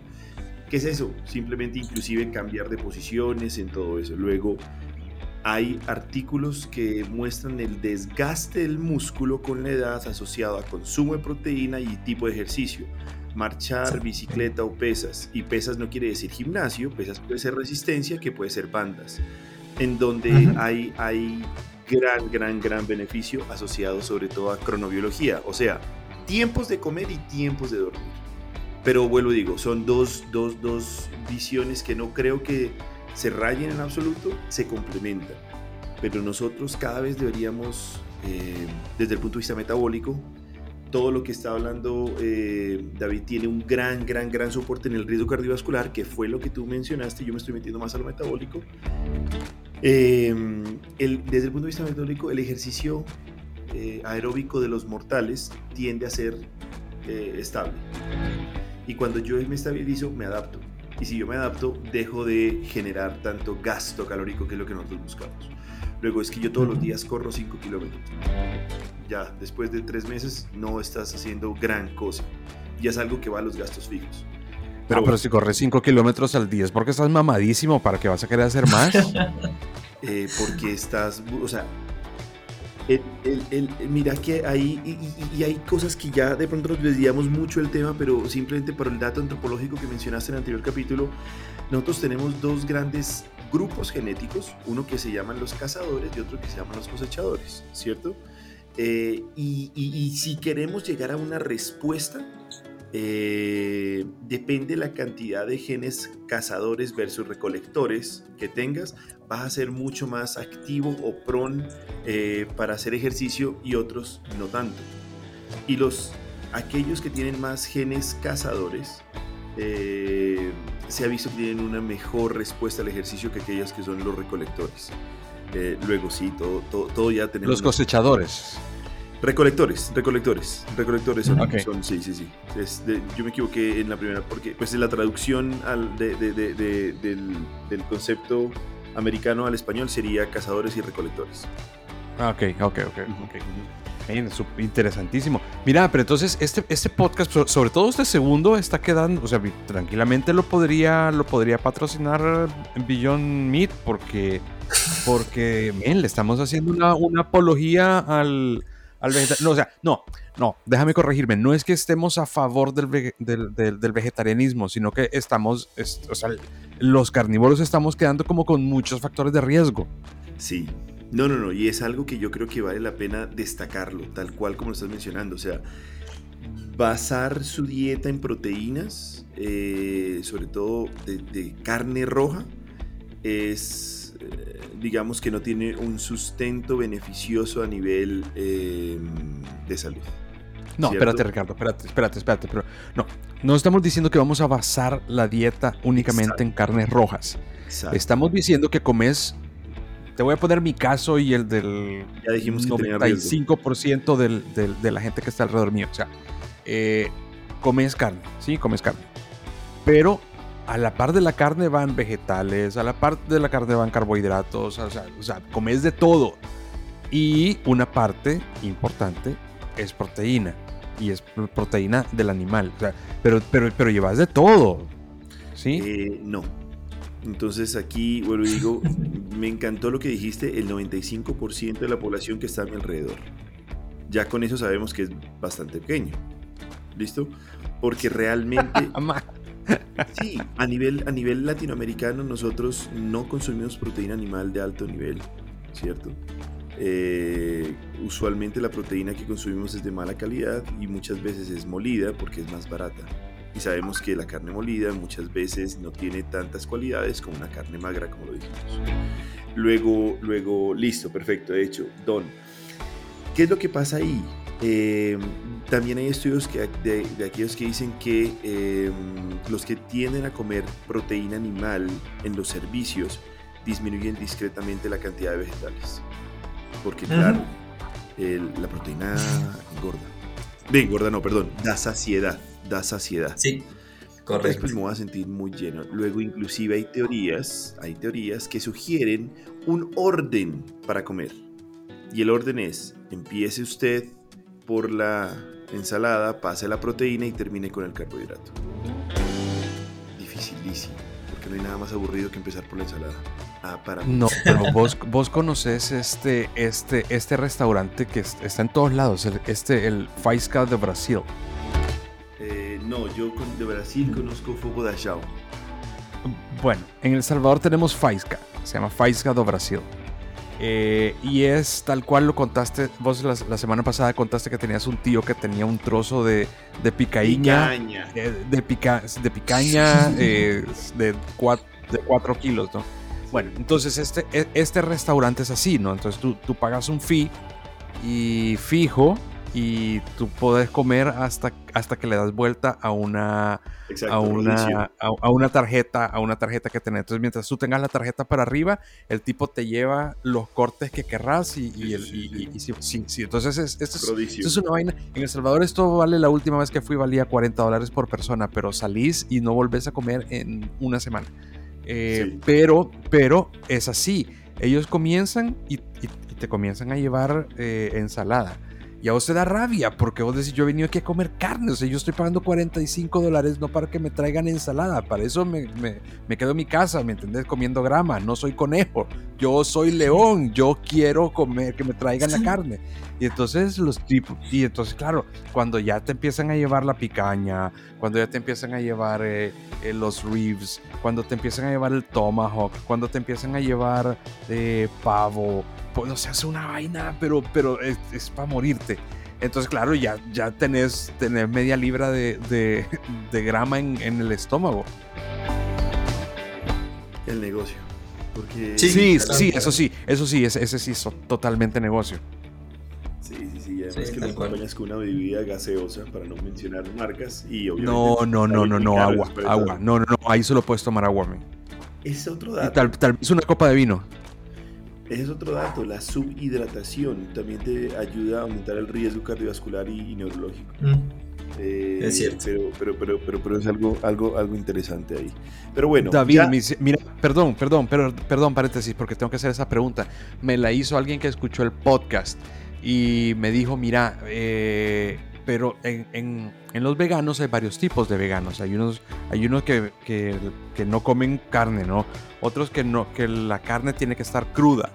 ¿Qué es eso? Simplemente inclusive cambiar de posiciones en todo eso. Luego, hay artículos que muestran el desgaste del músculo con la edad asociado a consumo de proteína y tipo de ejercicio. Marchar, bicicleta o pesas. Y pesas no quiere decir gimnasio, pesas puede ser resistencia, que puede ser bandas. En donde hay, hay gran, gran, gran beneficio asociado sobre todo a cronobiología, o sea, tiempos de comer y tiempos de dormir. Pero vuelvo digo, son dos, dos, dos visiones que no creo que se rayen en absoluto, se complementan. Pero nosotros cada vez deberíamos, eh, desde el punto de vista metabólico, todo lo que está hablando eh, David tiene un gran, gran, gran soporte en el riesgo cardiovascular, que fue lo que tú mencionaste, yo me estoy metiendo más a lo metabólico. Eh, desde el punto de vista metabólico, el ejercicio eh, aeróbico de los mortales tiende a ser estable. Y cuando yo me estabilizo, me adapto. Y si yo me adapto, dejo de generar tanto gasto calórico, que es lo que nosotros buscamos. Luego es que yo todos los días corro 5 kilómetros ya después de tres meses no estás haciendo gran cosa. Ya es algo que va a los gastos fijos. Pero, ah, pero si corres 5 kilómetros al día es porque estás mamadísimo para que vas a querer hacer más. *laughs* Eh, porque estás, o sea, el, mira que hay, y, hay cosas que ya de pronto nos desviamos mucho el tema, pero simplemente por el dato antropológico que mencionaste en el anterior capítulo, nosotros tenemos dos grandes grupos genéticos, uno que se llaman los cazadores y otro que se llaman los cosechadores, ¿cierto? Eh, y, si queremos llegar a una respuesta, eh, depende la cantidad de genes cazadores versus recolectores que tengas, vas a ser mucho más activo o prone eh, para hacer ejercicio y otros no tanto. Y los aquellos que tienen más genes cazadores, se ha visto que tienen una mejor respuesta al ejercicio que aquellos que son los recolectores. Eh, luego sí, todo, todo, ya tenemos. Los cosechadores. Recolectores, recolectores, recolectores son, sí, sí, sí. yo me equivoqué en la primera porque pues la traducción al, de, del, concepto americano al español sería cazadores y recolectores. Ah, ok, ok, ok, ok. interesantísimo. Mira, pero entonces este, este podcast, sobre todo este segundo, está quedando, o sea, tranquilamente lo podría, lo podría patrocinar Beyond Meat porque porque, le estamos haciendo una, apología al, al No, o sea, no, no, déjame corregirme. No es que estemos a favor del, del, vegetarianismo, sino que estamos, o sea, los carnívoros estamos quedando como con muchos factores de riesgo. Sí. No, no, no. Y es algo que yo creo que vale la pena destacarlo, tal cual como lo estás mencionando. O sea, basar su dieta en proteínas, eh, sobre todo de carne roja, es digamos que no tiene un sustento beneficioso a nivel em, de salud. No, espérate, Ricardo, espérate, espérate, espérate, pero no, no estamos diciendo que vamos a basar la dieta únicamente en carnes rojas. Estamos diciendo que comes, te voy a poner mi caso y el del ya dijimos que 95% del, de la gente que está alrededor mío. O sea, eh, comes carne, sí, comes carne. Pero a la par de la carne van vegetales, a la par de la carne van carbohidratos, o sea, o sea, comes de todo. Y una parte importante es proteína. Y es proteína del animal. O sea, pero, pero, pero llevas de todo. ¿Sí? Eh, no. Entonces aquí, bueno, digo, me encantó lo que dijiste, el 95% de la población que está a mi alrededor. Ya con eso sabemos que es bastante pequeño. ¿Listo? Porque realmente... *laughs* Sí, a nivel, a nivel latinoamericano nosotros no consumimos proteína animal de alto nivel, ¿cierto? Eh, usualmente la proteína que consumimos es de mala calidad y muchas veces es molida porque es más barata. Y sabemos que la carne molida muchas veces no tiene tantas cualidades como una carne magra, como lo dijimos. Luego, luego, listo, perfecto. De hecho, Don, ¿qué es lo que pasa ahí? Eh, también hay estudios que, de, aquellos que dicen que em, los que tienden a comer proteína animal en los servicios disminuyen discretamente la cantidad de vegetales. Porque claro, la proteína engorda. De engorda no, perdón, da saciedad, da saciedad. Sí. Correcto. Después me voy a sentir muy lleno. Luego inclusive hay teorías, hay teorías que sugieren un orden para comer. Y el orden es, empiece usted por la ensalada, pase la proteína y termine con el carbohidrato. Dificilísimo, porque no hay nada más aburrido que empezar por la ensalada. Ah, para No, pero vos, vos conoces este, este, este restaurante que está en todos lados, este, el Faisca de Brasil. Eh, no, yo de Brasil conozco Fogo da Chao. Bueno, en El Salvador tenemos Faisca, se llama Faisca do Brasil. Eh, y es tal cual lo contaste, vos la, semana pasada contaste que tenías un tío que tenía un trozo de, de picaíña. Eh, de, pica, de picaña eh, de 4 kilos, ¿no? Bueno, entonces este, e, este restaurante es así, ¿no? Entonces tú, tú pagas un fee y fijo y tú puedes comer hasta, hasta que le das vuelta a una, a, una a, una tarjeta a una tarjeta que tenés. Entonces mientras tú tengas la tarjeta para arriba, el tipo te lleva los cortes que querrás y, y, y, sí, sí, entonces esto es, es, una vaina. En El Salvador esto vale la última vez que fui valía 40 dólares por persona, pero salís y no volvés a comer en una semana. Eh, pero, pero es así. Ellos comienzan y, te comienzan a llevar eh, ensalada y a vos te da rabia porque vos decís, yo he venido aquí a comer carne, o sea, yo estoy pagando 45 dólares no para que me traigan ensalada, para eso me, me, quedo en mi casa, ¿me entendés? Comiendo grama, no soy conejo, yo soy león, yo quiero comer, que me traigan la carne. Y entonces los tipos, y entonces claro, cuando ya te empiezan a llevar la picaña, cuando ya te empiezan a llevar eh, eh, los ribs, cuando te empiezan a llevar el tomahawk, cuando te empiezan a llevar eh, pavo, pues no se hace una vaina, pero, pero es, para morirte. Entonces, claro, ya, ya tenés, tenés media libra de, de, *laughs* grama en, en, el estómago. El negocio. Porque sí, sí, eso sí, eso sí, ese, ese sí es totalmente negocio. Sí, sí, sí, y además que lo acompañas con una bebida gaseosa, para no mencionar marcas, y obviamente... No, no, no, no, no, agua, agua, no, no, no, ahí solo puedes tomar agua, Es otro dato. Tal, tal vez una copa de vino. Ese es otro dato, la subhidratación también te ayuda a aumentar el riesgo cardiovascular y, neurológico. Mm. Eh, es cierto. Pero, pero, pero, pero, es algo, algo, algo interesante ahí. Pero bueno. David, mira, perdón, perdón, pero, perdón, paréntesis, porque tengo que hacer esa pregunta. Me la hizo alguien que escuchó el podcast y me dijo, mira, eh, pero en, en, en, los veganos hay varios tipos de veganos. Hay unos, hay unos que, que, que no comen carne, ¿no? Otros que no, que la carne tiene que estar cruda.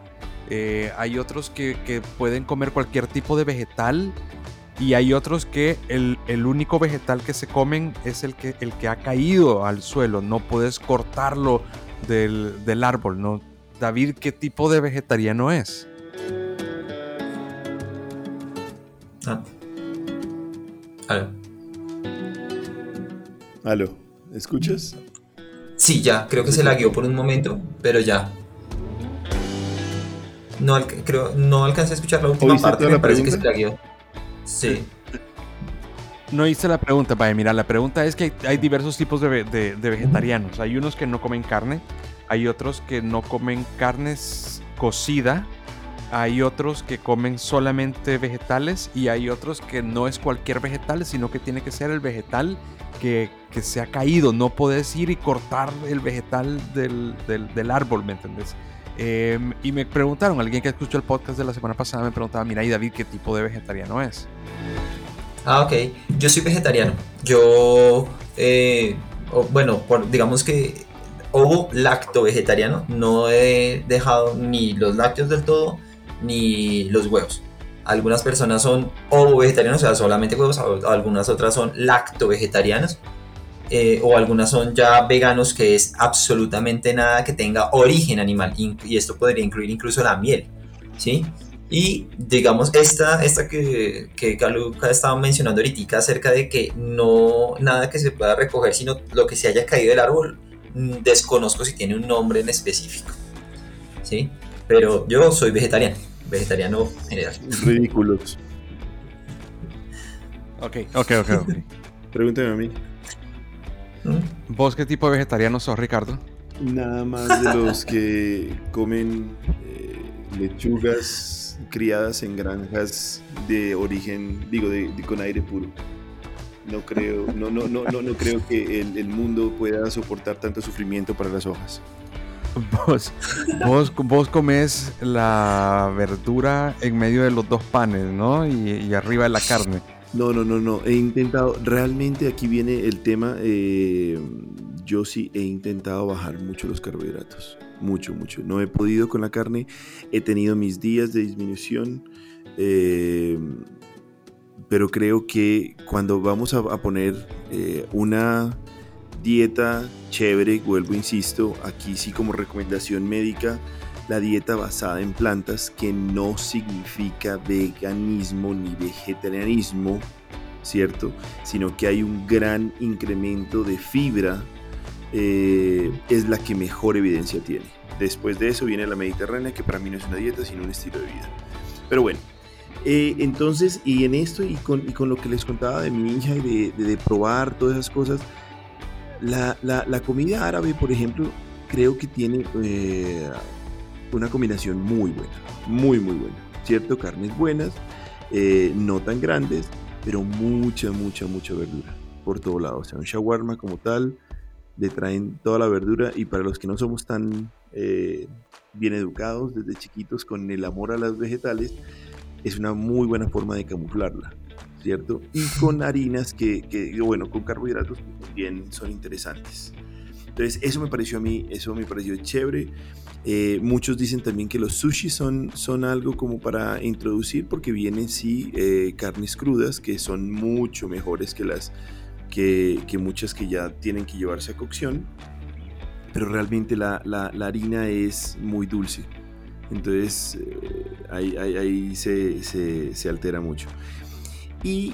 Eh, hay otros que, pueden comer cualquier tipo de vegetal y hay otros que el, único vegetal que se comen es el que, el que ha caído al suelo, no puedes cortarlo del, árbol, ¿no? David, ¿qué tipo de vegetariano es? Ah. Aló. Aló, ¿escuchas? Sí, ya, creo que se la guió por un momento, pero ya. No, creo, no alcancé a escuchar la última parte, me parece que se la Sí. No hice la pregunta, vaya, mira, la pregunta es que hay, diversos tipos de, vegetarianos. Hay unos que no comen carne, hay otros que no comen carnes cocida, hay otros que comen solamente vegetales y hay otros que no es cualquier vegetal, sino que tiene que ser el vegetal que, se ha caído. No puedes ir y cortar el vegetal del, del árbol, ¿me entendés? Em, y me preguntaron, alguien que escuchó el podcast de la semana pasada me preguntaba, mira, y David, ¿qué tipo de vegetariano es? Ah, ok. Yo soy vegetariano. Yo, eh, bueno, digamos que ovo lacto vegetariano. No he dejado ni los lácteos del todo, ni los huevos. Algunas personas son ovo vegetarianos, o sea, solamente huevos. Algunas otras son lacto vegetarianos eh, o algunas son ya veganos que es absolutamente nada que tenga origen animal y esto podría incluir incluso la miel, ¿sí? Y digamos, esta, esta que, que Galuca estaba mencionando ahorita acerca de que no nada que se pueda recoger, sino lo que se haya caído del árbol, mm, desconozco si tiene un nombre en específico, ¿sí? Pero yo soy vegetariano, vegetariano general. Ridículos. Ok, ok, ok, ok. *laughs* Pregúnteme a mí. ¿Vos qué tipo de vegetariano sos, Ricardo? Nada más de los que comen eh, lechugas criadas en granjas de origen, digo, de, con aire puro. No creo, no, no, no, no, no creo que el, mundo pueda soportar tanto sufrimiento para las hojas. Vos, vos, vos comes la verdura en medio de los dos panes, ¿no? Y, y arriba de la carne. No, no, no, no. He intentado, realmente aquí viene el tema. Eh, yo sí he intentado bajar mucho los carbohidratos. Mucho, mucho. No he podido con la carne. He tenido mis días de disminución. Eh, pero creo que cuando vamos a, poner eh, una dieta chévere, vuelvo, insisto, aquí sí como recomendación médica, la dieta basada en plantas, que no significa veganismo ni vegetarianismo, ¿cierto? Sino que hay un gran incremento de fibra, eh, es la que mejor evidencia tiene. Después de eso viene la mediterránea, que para mí no es una dieta, sino un estilo de vida. Pero bueno, eh, entonces, y en esto y con, lo que les contaba de mi hija y de, probar todas esas cosas, la, comida árabe, por ejemplo, creo que tiene eh, una combinación muy buena, muy, muy buena. ¿Cierto? Carnes buenas, no tan grandes, pero mucha, mucha, mucha verdura por todo lado. O sea, un shawarma como tal, le traen toda la verdura y para los que no somos tan eh, bien educados desde chiquitos con el amor a las vegetales, es una muy buena forma de camuflarla, ¿cierto? Y con harinas que, que bueno, con carbohidratos también son interesantes. Entonces, eso me pareció a mí, eso me pareció chévere. Eh, muchos dicen también que los sushi son, son algo como para introducir porque vienen sí eh, carnes crudas que son mucho mejores que las que, muchas que ya tienen que llevarse a cocción. Pero realmente la, harina es muy dulce. Entonces eh, ahí, se, altera mucho. Y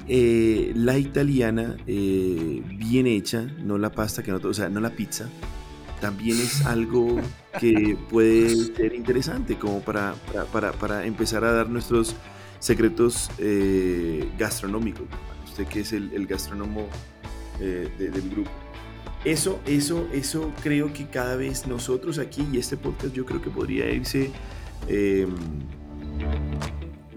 la italiana, bien hecha, no la pasta que no, o sea, no la pizza, también es algo que puede ser interesante como para, para, empezar a dar nuestros secretos eh, gastronómicos. Usted que es el, gastrónomo eh, del grupo. Eso, eso, eso creo que cada vez nosotros aquí y este podcast yo creo que podría irse em,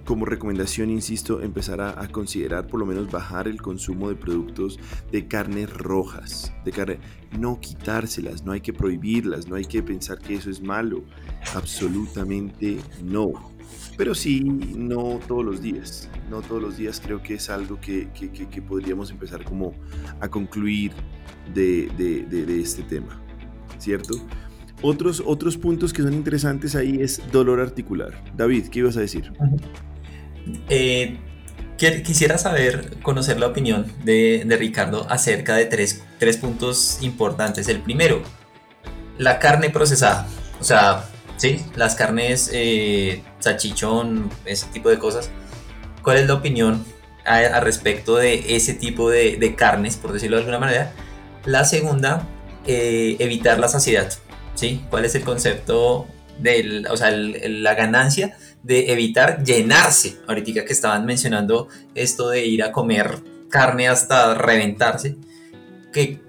como recomendación, insisto, empezar a, considerar por lo menos bajar el consumo de productos de carnes rojas, de carne, no quitárselas, no hay que prohibirlas, no hay que pensar que eso es malo, absolutamente no. Pero sí, no todos los días, no todos los días creo que es algo que, podríamos empezar como a concluir de, de este tema, ¿cierto? Otros, otros puntos que son interesantes ahí es dolor articular. David, ¿qué ibas a decir? Eh, quisiera saber, conocer la opinión de, Ricardo acerca de tres, puntos importantes. El primero, la carne procesada. O sea, sí, las carnes, eh, salchichón, ese tipo de cosas. ¿Cuál es la opinión a, respecto de ese tipo de, carnes, por decirlo de alguna manera? La segunda, eh, evitar la saciedad. ¿sí? ¿Cuál es el concepto de o sea, la ganancia de evitar llenarse. Ahorita que estaban mencionando esto de ir a comer carne hasta reventarse, que,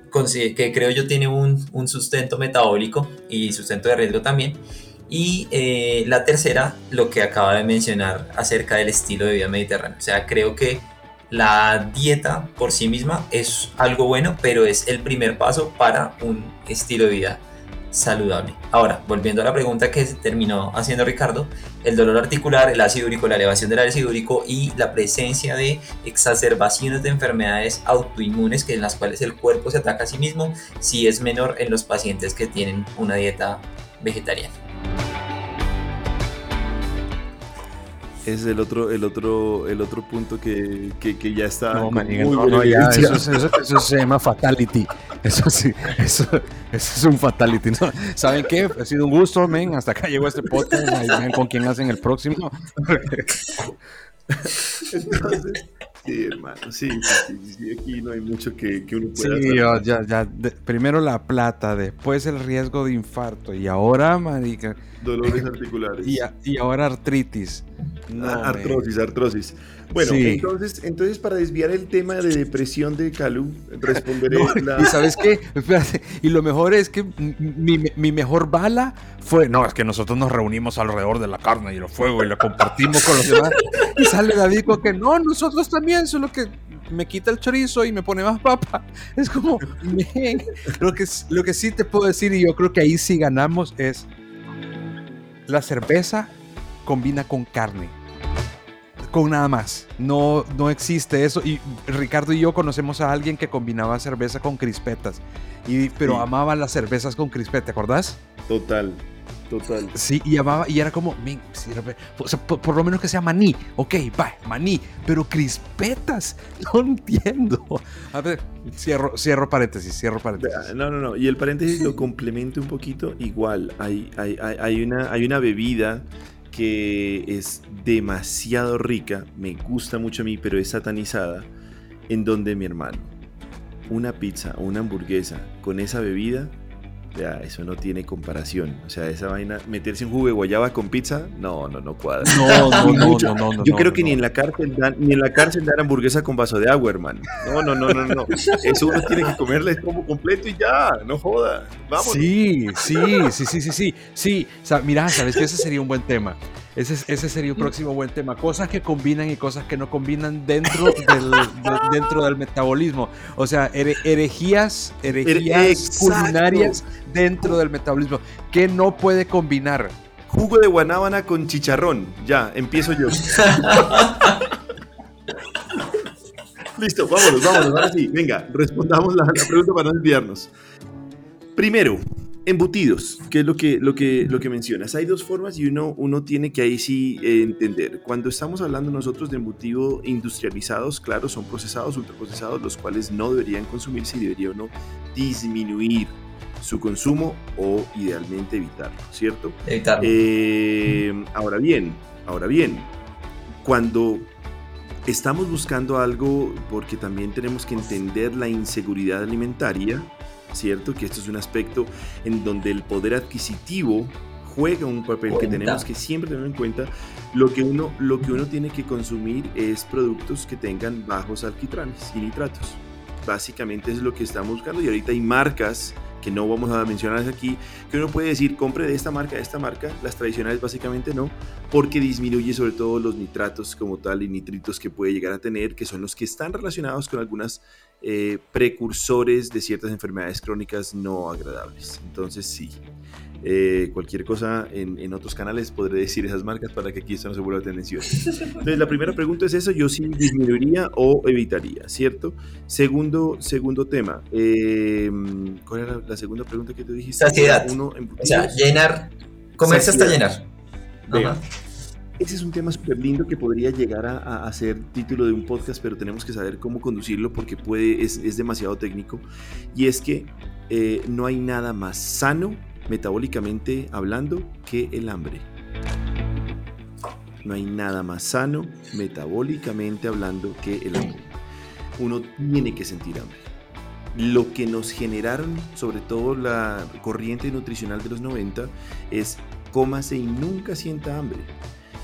que creo yo tiene un, sustento metabólico y sustento de riesgo también. Y eh, la tercera, lo que acaba de mencionar acerca del estilo de vida mediterráneo. O sea, creo que la dieta por sí misma es algo bueno, pero es el primer paso para un estilo de vida saludable. Ahora, volviendo a la pregunta que terminó haciendo Ricardo, el dolor articular, el ácido úrico, la elevación del ácido úrico y la presencia de exacerbaciones de enfermedades autoinmunes que en las cuales el cuerpo se ataca a sí mismo, si es menor en los pacientes que tienen una dieta vegetariana. Es el otro, el otro, el otro punto que, que, ya está. No, no, ya, eso, se llama fatality. Eso sí, eso, es un fatality. ¿no? ¿Saben qué? Ha sido un gusto, men. Hasta acá llegó este podcast. Ahí ven con quién hacen el próximo. *laughs* Entonces, sí, hermano, sí, sí, aquí no hay mucho que, que uno pueda Sí, ya, ya, primero la plata, después el riesgo de infarto y ahora, marica. Dolores *laughs* articulares. Y, y ahora artritis. Ah, artrosis, artrosis. Bueno, entonces, entonces para desviar el tema de depresión de Calu, responderé *laughs* Y sabes qué, y lo mejor es que mi, mejor bala fue, no, es que nosotros nos reunimos alrededor de la carne y el fuego y lo compartimos con los demás. Y sale David con que no, nosotros también, solo que me quita el chorizo y me pone más papa. Es como, lo que, lo que sí te puedo decir, y yo creo que ahí sí ganamos, es la cerveza combina con carne con nada más. No, no existe eso. Y Ricardo y yo conocemos a alguien que combinaba cerveza con crispetas. Y, pero amaba las cervezas con crispeta, ¿te acordás? Total. Total. Sí, y llamaba, y era como, por, lo menos que sea maní, ok, va, maní, pero crispetas, *laughs* no entiendo. A ver, cierro, cierro paréntesis, cierro paréntesis. No, no, no, y el paréntesis lo complemento un poquito, igual, hay, hay, hay, una, hay una bebida que es demasiado rica, me gusta mucho a mí, pero es satanizada, en donde mi hermano, una pizza o una hamburguesa con esa bebida ya, eso no tiene comparación. O sea, esa vaina, meterse un jugo de guayaba con pizza, no, no, no cuadra. No, no, *laughs* no, no, no, Yo creo que ni en la cárcel dan, ni en la cárcel dan hamburguesa con vaso de agua, hermano. No, no, no, no, no. Eso uno tiene que comerle como completo y ya, no joda. Vamos. Sí, sí, sí, sí, sí, sí. Sí, o sea, mira, sabes que ese sería un buen tema. Ese, ese sería un próximo buen tema. Cosas que combinan y cosas que no combinan dentro *laughs* del, dentro del metabolismo. O sea, herejías, herejías culinarias dentro del metabolismo. ¿Qué no puede combinar? Jugo de guanábana con chicharrón. Ya, empiezo yo. *laughs* Listo, vámonos, vámonos. Ahora sí, venga, respondamos la, la pregunta para no desviarnos. Primero, Embutidos, que es lo que, lo que, lo que mencionas. Hay dos formas y uno, uno tiene que ahí sí eh, entender. Cuando estamos hablando nosotros de embutidos industrializados, claro, son procesados, ultraprocesados, los cuales no deberían consumirse y debería uno disminuir su consumo o idealmente evitarlo, ¿cierto? Evitarlo. Eh, ahora bien, ahora bien, cuando estamos buscando algo, porque también tenemos que entender la inseguridad alimentaria, ¿cierto? Que esto es un aspecto en donde el poder adquisitivo juega un papel que tenemos que siempre tener en cuenta. Lo que, uno, lo que uno tiene que consumir es productos que tengan bajos alquitranes y nitratos. Básicamente es lo que estamos buscando y ahorita hay marcas que no vamos a mencionar aquí, que uno puede decir compre de esta marca, de esta marca, las tradicionales básicamente no, porque disminuye sobre todo los nitratos como tal y nitritos que puede llegar a tener, que son los que están relacionados con algunas eh, precursores de ciertas enfermedades crónicas no agradables. Entonces sí, eh, cualquier cosa en, otros canales podré decir esas marcas para que aquí esto no se vuelva tendencioso. Entonces la primera pregunta es eso, yo sí disminuiría o evitaría, ¿cierto? Segundo, segundo tema, eh, ¿cuál era la segunda pregunta que te dijiste? Saciedad. Uno, o sea, llenar, comerse hasta llenar. Ese es un tema súper lindo que podría llegar a, ser título de un podcast, pero tenemos que saber cómo conducirlo porque puede, es, demasiado técnico. Y es que eh, no hay nada más sano, metabólicamente hablando, que el hambre. No hay nada más sano, metabólicamente hablando, que el hambre. Uno tiene que sentir hambre. Lo que nos generaron, sobre todo la corriente nutricional de los 90, es cómase y nunca sienta hambre.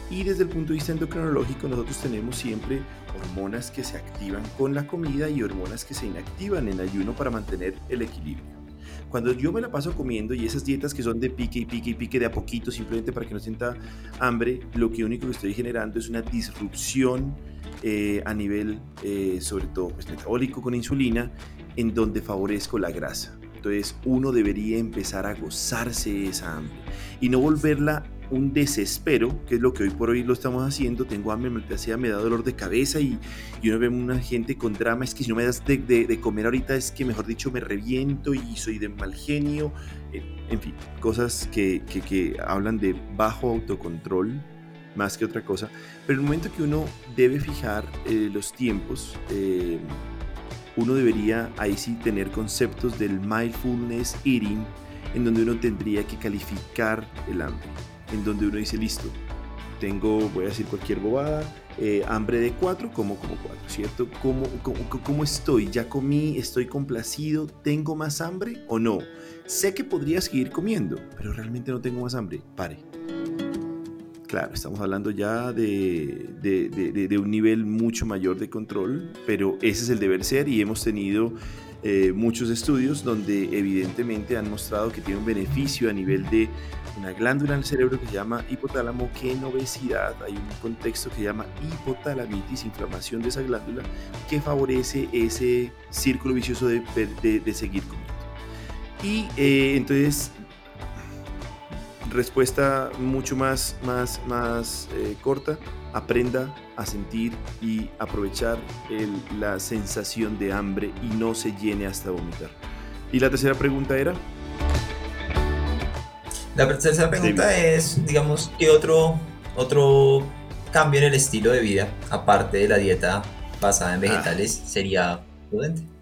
Y desde el punto de vista endocrinológico nosotros tenemos siempre hormonas que se activan con la comida y hormonas que se inactivan en ayuno para mantener el equilibrio. Cuando yo me la paso comiendo y esas dietas que son de pique y pique y pique de a poquito simplemente para que no sienta hambre, lo que único que estoy generando es una disrupción eh, a nivel eh, sobre todo pues, metabólico con insulina en donde favorezco la grasa. Entonces uno debería empezar a gozarse esa hambre y no volverla un desespero, que es lo que hoy por hoy lo estamos haciendo, tengo hambre, me me da dolor de cabeza y, y uno ve una gente con drama, es que si no me das de, de, comer ahorita es que mejor dicho me reviento y soy de mal genio, en fin, cosas que, que, que, hablan de bajo autocontrol más que otra cosa, pero en el momento que uno debe fijar eh, los tiempos, eh, uno debería ahí sí tener conceptos del mindfulness eating, en donde uno tendría que calificar el hambre en donde uno dice, listo, tengo, voy a decir cualquier bobada, eh, hambre de cuatro, como como cuatro, ¿cierto? ¿Cómo, ¿Cómo, estoy? ¿Ya comí? ¿Estoy complacido? ¿Tengo más hambre o no? Sé que podría seguir comiendo, pero realmente no tengo más hambre. Pare. Claro, estamos hablando ya de, de, de un nivel mucho mayor de control, pero ese es el deber ser y hemos tenido eh, muchos estudios donde evidentemente han mostrado que tiene un beneficio a nivel de una glándula en el cerebro que se llama hipotálamo, que en obesidad hay un contexto que se llama hipotalamitis, inflamación de esa glándula, que favorece ese círculo vicioso de, de, seguir comiendo. Y eh, entonces, respuesta mucho más, más, más eh, corta, aprenda a sentir y aprovechar la sensación de hambre y no se llene hasta vomitar. Y la tercera pregunta era... La tercera pregunta es, digamos, ¿qué otro, otro cambio en el estilo de vida, aparte de la dieta basada en vegetales, ah. sería prudente?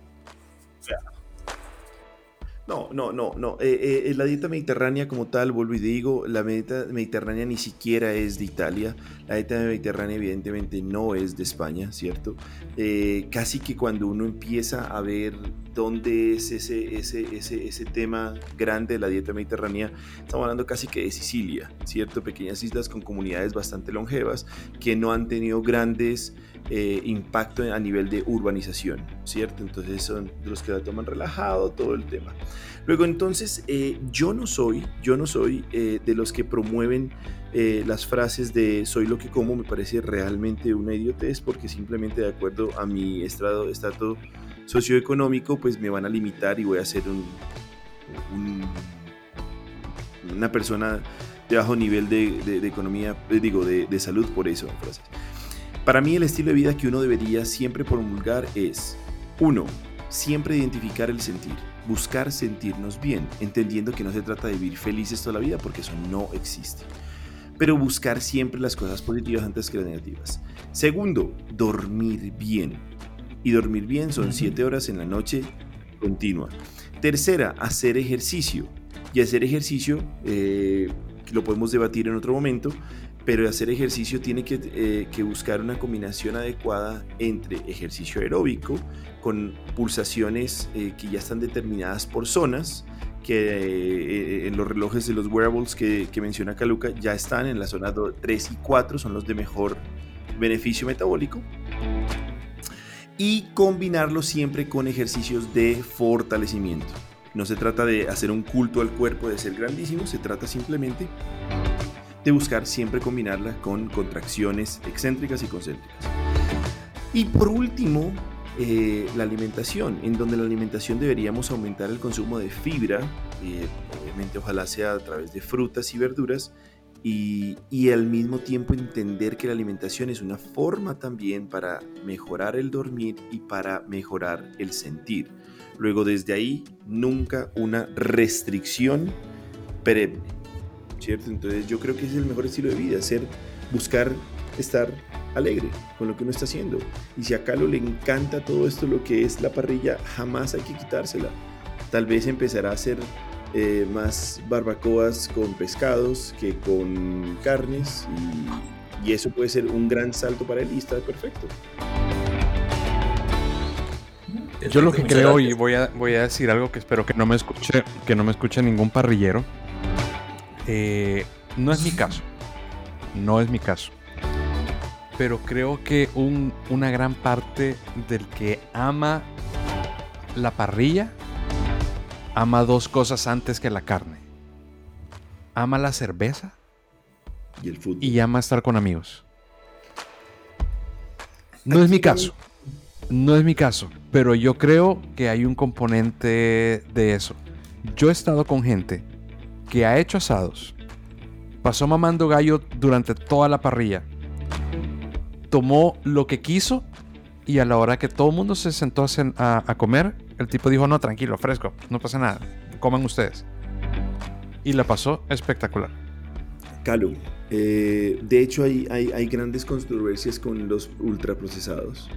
No, no, no, no. Eh, eh, la dieta mediterránea como tal, vuelvo y digo, la dieta mediterránea ni siquiera es de Italia. La dieta mediterránea evidentemente no es de España, ¿cierto? Eh, casi que cuando uno empieza a ver dónde es ese, ese, ese, ese tema grande de la dieta mediterránea, estamos hablando casi que de Sicilia, ¿cierto? Pequeñas islas con comunidades bastante longevas que no han tenido grandes eh, impacto a nivel de urbanización, ¿cierto? Entonces son los que la toman relajado, todo el tema. Luego entonces, eh, yo no soy, yo no soy eh, de los que promueven las frases de soy lo que como, me parece realmente una idiotez porque simplemente de acuerdo a mi estrado, socioeconómico, pues me van a limitar y voy a ser un, una persona de bajo nivel de, economía, digo, de, de salud por eso. Frases. Para mí el estilo de vida que uno debería siempre promulgar es 1. Siempre identificar el sentir, buscar sentirnos bien, entendiendo que no se trata de vivir felices toda la vida porque eso no existe. Pero buscar siempre las cosas positivas antes que las negativas. Segundo, dormir bien. Y dormir bien son 7 horas en la noche continua. Tercera, hacer ejercicio. Y hacer ejercicio, eh, lo podemos debatir en otro momento, pero hacer ejercicio tiene eh, que, buscar una combinación adecuada entre ejercicio aeróbico con pulsaciones eh, que ya están determinadas por zonas, que eh, en los relojes de los wearables que, menciona Caluca ya están en la zona 3 y 4, son los de mejor beneficio metabólico. Y combinarlo siempre con ejercicios de fortalecimiento. No se trata de hacer un culto al cuerpo de ser grandísimo, se trata simplemente de buscar siempre combinarla con contracciones excéntricas y concéntricas. Y por último, eh, la alimentación, en donde la alimentación deberíamos aumentar el consumo de fibra, eh, obviamente ojalá sea a través de frutas y verduras, y, y, al mismo tiempo entender que la alimentación es una forma también para mejorar el dormir y para mejorar el sentir. Luego desde ahí, nunca una restricción perenne. Entonces yo creo que es el mejor estilo de vida, ser, buscar estar alegre con lo que uno está haciendo. Y si a Calo le encanta todo esto, lo que es la parrilla, jamás hay que quitársela. Tal vez empezará a hacer eh, más barbacoas con pescados que con carnes y, y, eso puede ser un gran salto para él y está perfecto. Yo lo que creo y voy a, voy a decir algo que espero que no me escuche que no me escuche ningún parrillero eh, no es mi caso. No es mi caso. Pero creo que una gran parte del que ama la parrilla ama dos cosas antes que la carne. Ama la cerveza y el fútbol. Y ama estar con amigos. No es mi caso. No es mi caso. Pero yo creo que hay un componente de eso. Yo he estado con gente que ha hecho asados, pasó mamando gallo durante toda la parrilla, tomó lo que quiso y a la hora que todo el mundo se sentó a, comer, el tipo dijo, no, tranquilo, fresco, no pasa nada, coman ustedes. Y la pasó espectacular. Calum, eh, de hecho hay, hay, hay grandes controversias con los ultraprocesados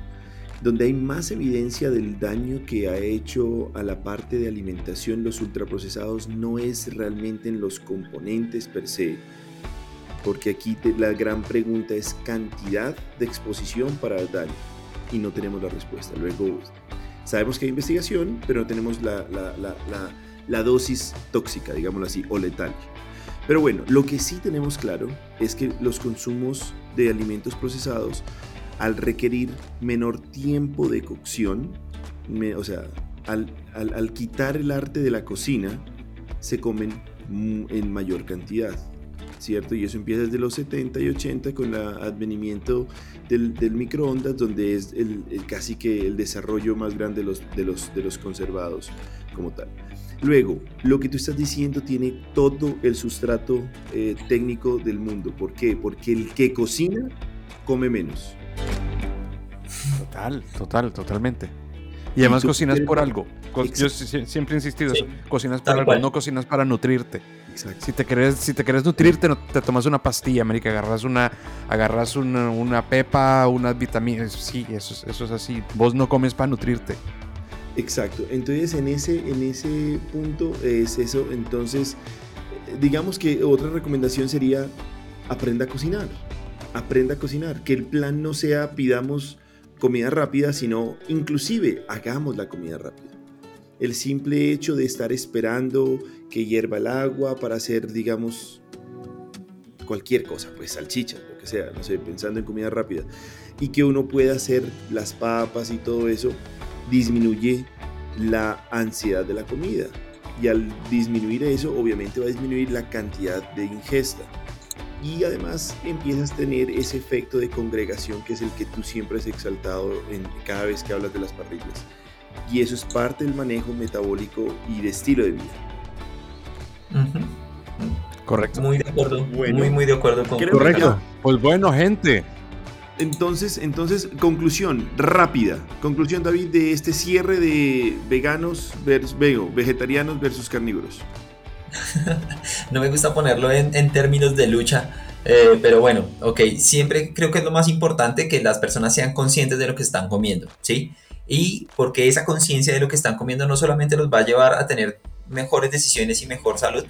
donde hay más evidencia del daño que ha hecho a la parte de alimentación los ultraprocesados no es realmente en los componentes per se, porque aquí la gran pregunta es cantidad de exposición para el daño y no tenemos la respuesta. Luego, sabemos que hay investigación, pero no tenemos la, la dosis tóxica, digámoslo así, o letal. Pero bueno, lo que sí tenemos claro es que los consumos de alimentos procesados al requerir menor tiempo de cocción, o sea, al, quitar el arte de la cocina, se comen en mayor cantidad, ¿cierto? Y eso empieza desde los 70 y 80 con el advenimiento del, microondas, donde es el, casi que el desarrollo más grande de los, de los, de los conservados como tal. Luego, lo que tú estás diciendo tiene todo el sustrato eh, técnico del mundo. ¿Por qué? Porque el que cocina come menos. Total, total, totalmente. Y además cocinas por algo. yo siempre he insistido eso. Cocinas para algo, no cocinas para nutrirte. Si te querés, si te querés nutrirte, no, te tomas una pastilla, América, agarras una, agarras una, una pepa, unas vitaminas. Sí, eso, eso es así. Vos no comes para nutrirte. Exacto. Entonces, en ese, en ese punto es eso. Entonces, digamos que otra recomendación sería aprenda a cocinar. Aprenda a cocinar. Que el plan no sea pidamos comida rápida, sino inclusive hagamos la comida rápida. El simple hecho de estar esperando que hierva el agua para hacer, digamos, cualquier cosa, pues salchicha, lo que sea, no sé, pensando en comida rápida, y que uno pueda hacer las papas y todo eso, disminuye la ansiedad de la comida. Y al disminuir eso, obviamente va a disminuir la cantidad de ingesta. Y además empiezas a tener ese efecto de congregación que es el que tú siempre has exaltado en cada vez que hablas de las parrillas y eso es parte del manejo metabólico y de estilo de vida. Correcto. Muy de acuerdo. muy, muy de acuerdo con Correcto. Pues bueno, gente. Entonces, entonces, conclusión rápida. Conclusión, David, de este cierre de veganos versus vego, vegetarianos versus carnívoros. *laughs* no me gusta ponerlo en, términos de lucha, eh, pero bueno, ok, siempre creo que es lo más importante que las personas sean conscientes de lo que están comiendo, ¿sí? y porque esa conciencia de lo que están comiendo no solamente los va a llevar a tener mejores decisiones y mejor salud,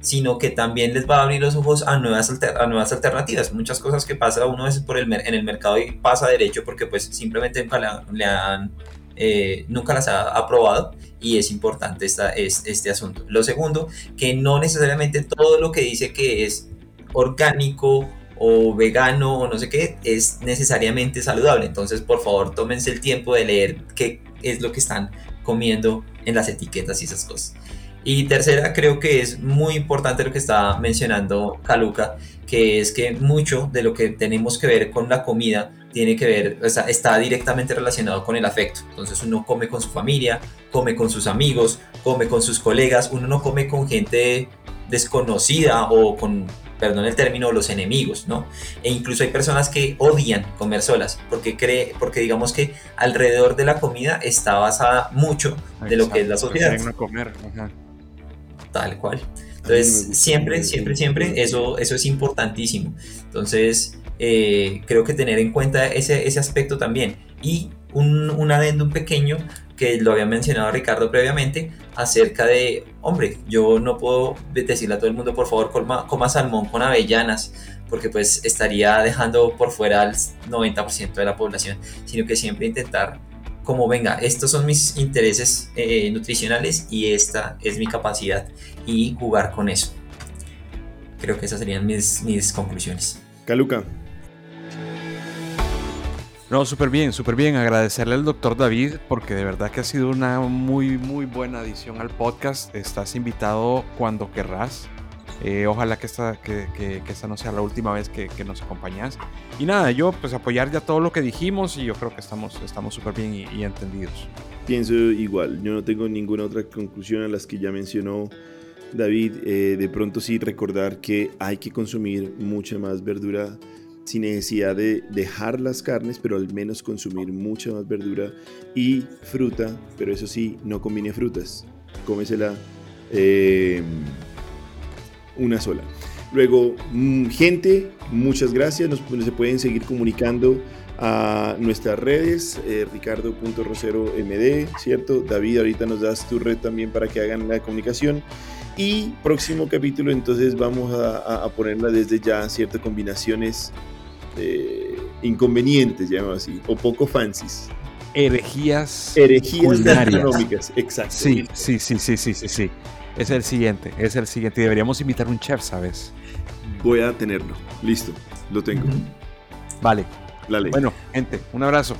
sino que también les va a abrir los ojos a nuevas, a nuevas alternativas. Muchas cosas que pasa uno veces por el, en el mercado y pasa derecho porque pues simplemente nunca, le han, eh, nunca las ha aprobado y es importante esta, es, este asunto. Lo segundo, que no necesariamente todo lo que dice que es orgánico o vegano o no sé qué es necesariamente saludable. Entonces, por favor, tómense el tiempo de leer qué es lo que están comiendo en las etiquetas y esas cosas. Y tercera, creo que es muy importante lo que está mencionando Caluca, que es que mucho de lo que tenemos que ver con la comida tiene que ver, o sea, está directamente relacionado con el afecto. Entonces uno come con su familia, come con sus amigos, come con sus colegas, uno no come con gente desconocida o con perdón el término, los enemigos, ¿no? E incluso hay personas que odian comer solas, porque cree, porque digamos que alrededor de la comida está basada mucho de lo que es la sociedad. Comer. Tal cual. Entonces, siempre, siempre, siempre, eso, eso es importantísimo. Entonces, eh, creo que tener en cuenta ese, ese aspecto también. Y un, un adendum pequeño que lo había mencionado Ricardo previamente, acerca de, hombre, yo no puedo decirle a todo el mundo, por favor, coma, salmón con avellanas, porque pues estaría dejando por fuera al 90% de la población, sino que siempre intentar como venga, estos son mis intereses eh, nutricionales y esta es mi capacidad y jugar con eso. Creo que esas serían mis, mis conclusiones. Caluca. No, súper bien, súper bien. Agradecerle al doctor David porque de verdad que ha sido una muy, muy buena adición al podcast. Estás invitado cuando querrás. Eh, ojalá que esta, que, que, esta no sea la última vez que, que, nos acompañas. Y nada, yo pues apoyar ya todo lo que dijimos y yo creo que estamos estamos súper bien y, entendidos. Pienso igual, yo no tengo ninguna otra conclusión a las que ya mencionó David. Eh, de pronto sí recordar que hay que consumir mucha más verdura sin necesidad de dejar las carnes, pero al menos consumir mucha más verdura y fruta, pero eso sí, no combine frutas, cómesela eh, una sola. Luego, mm, gente, muchas gracias, nos, se pueden seguir comunicando a nuestras redes, eh, ricardo.roseromd, ¿cierto? David, ahorita nos das tu red también para que hagan la comunicación. Y próximo capítulo, entonces vamos a, a ponerla desde ya, ciertas combinaciones eh, inconvenientes, llamamos así, o poco fancies. Herejías. Herejías gastronómicas, exacto. Sí, sí, sí, sí, sí, sí, sí. Es el siguiente, es el siguiente. Y deberíamos invitar un chef, ¿sabes? Voy a tenerlo. Listo, lo tengo. Vale. Bueno, gente, un abrazo.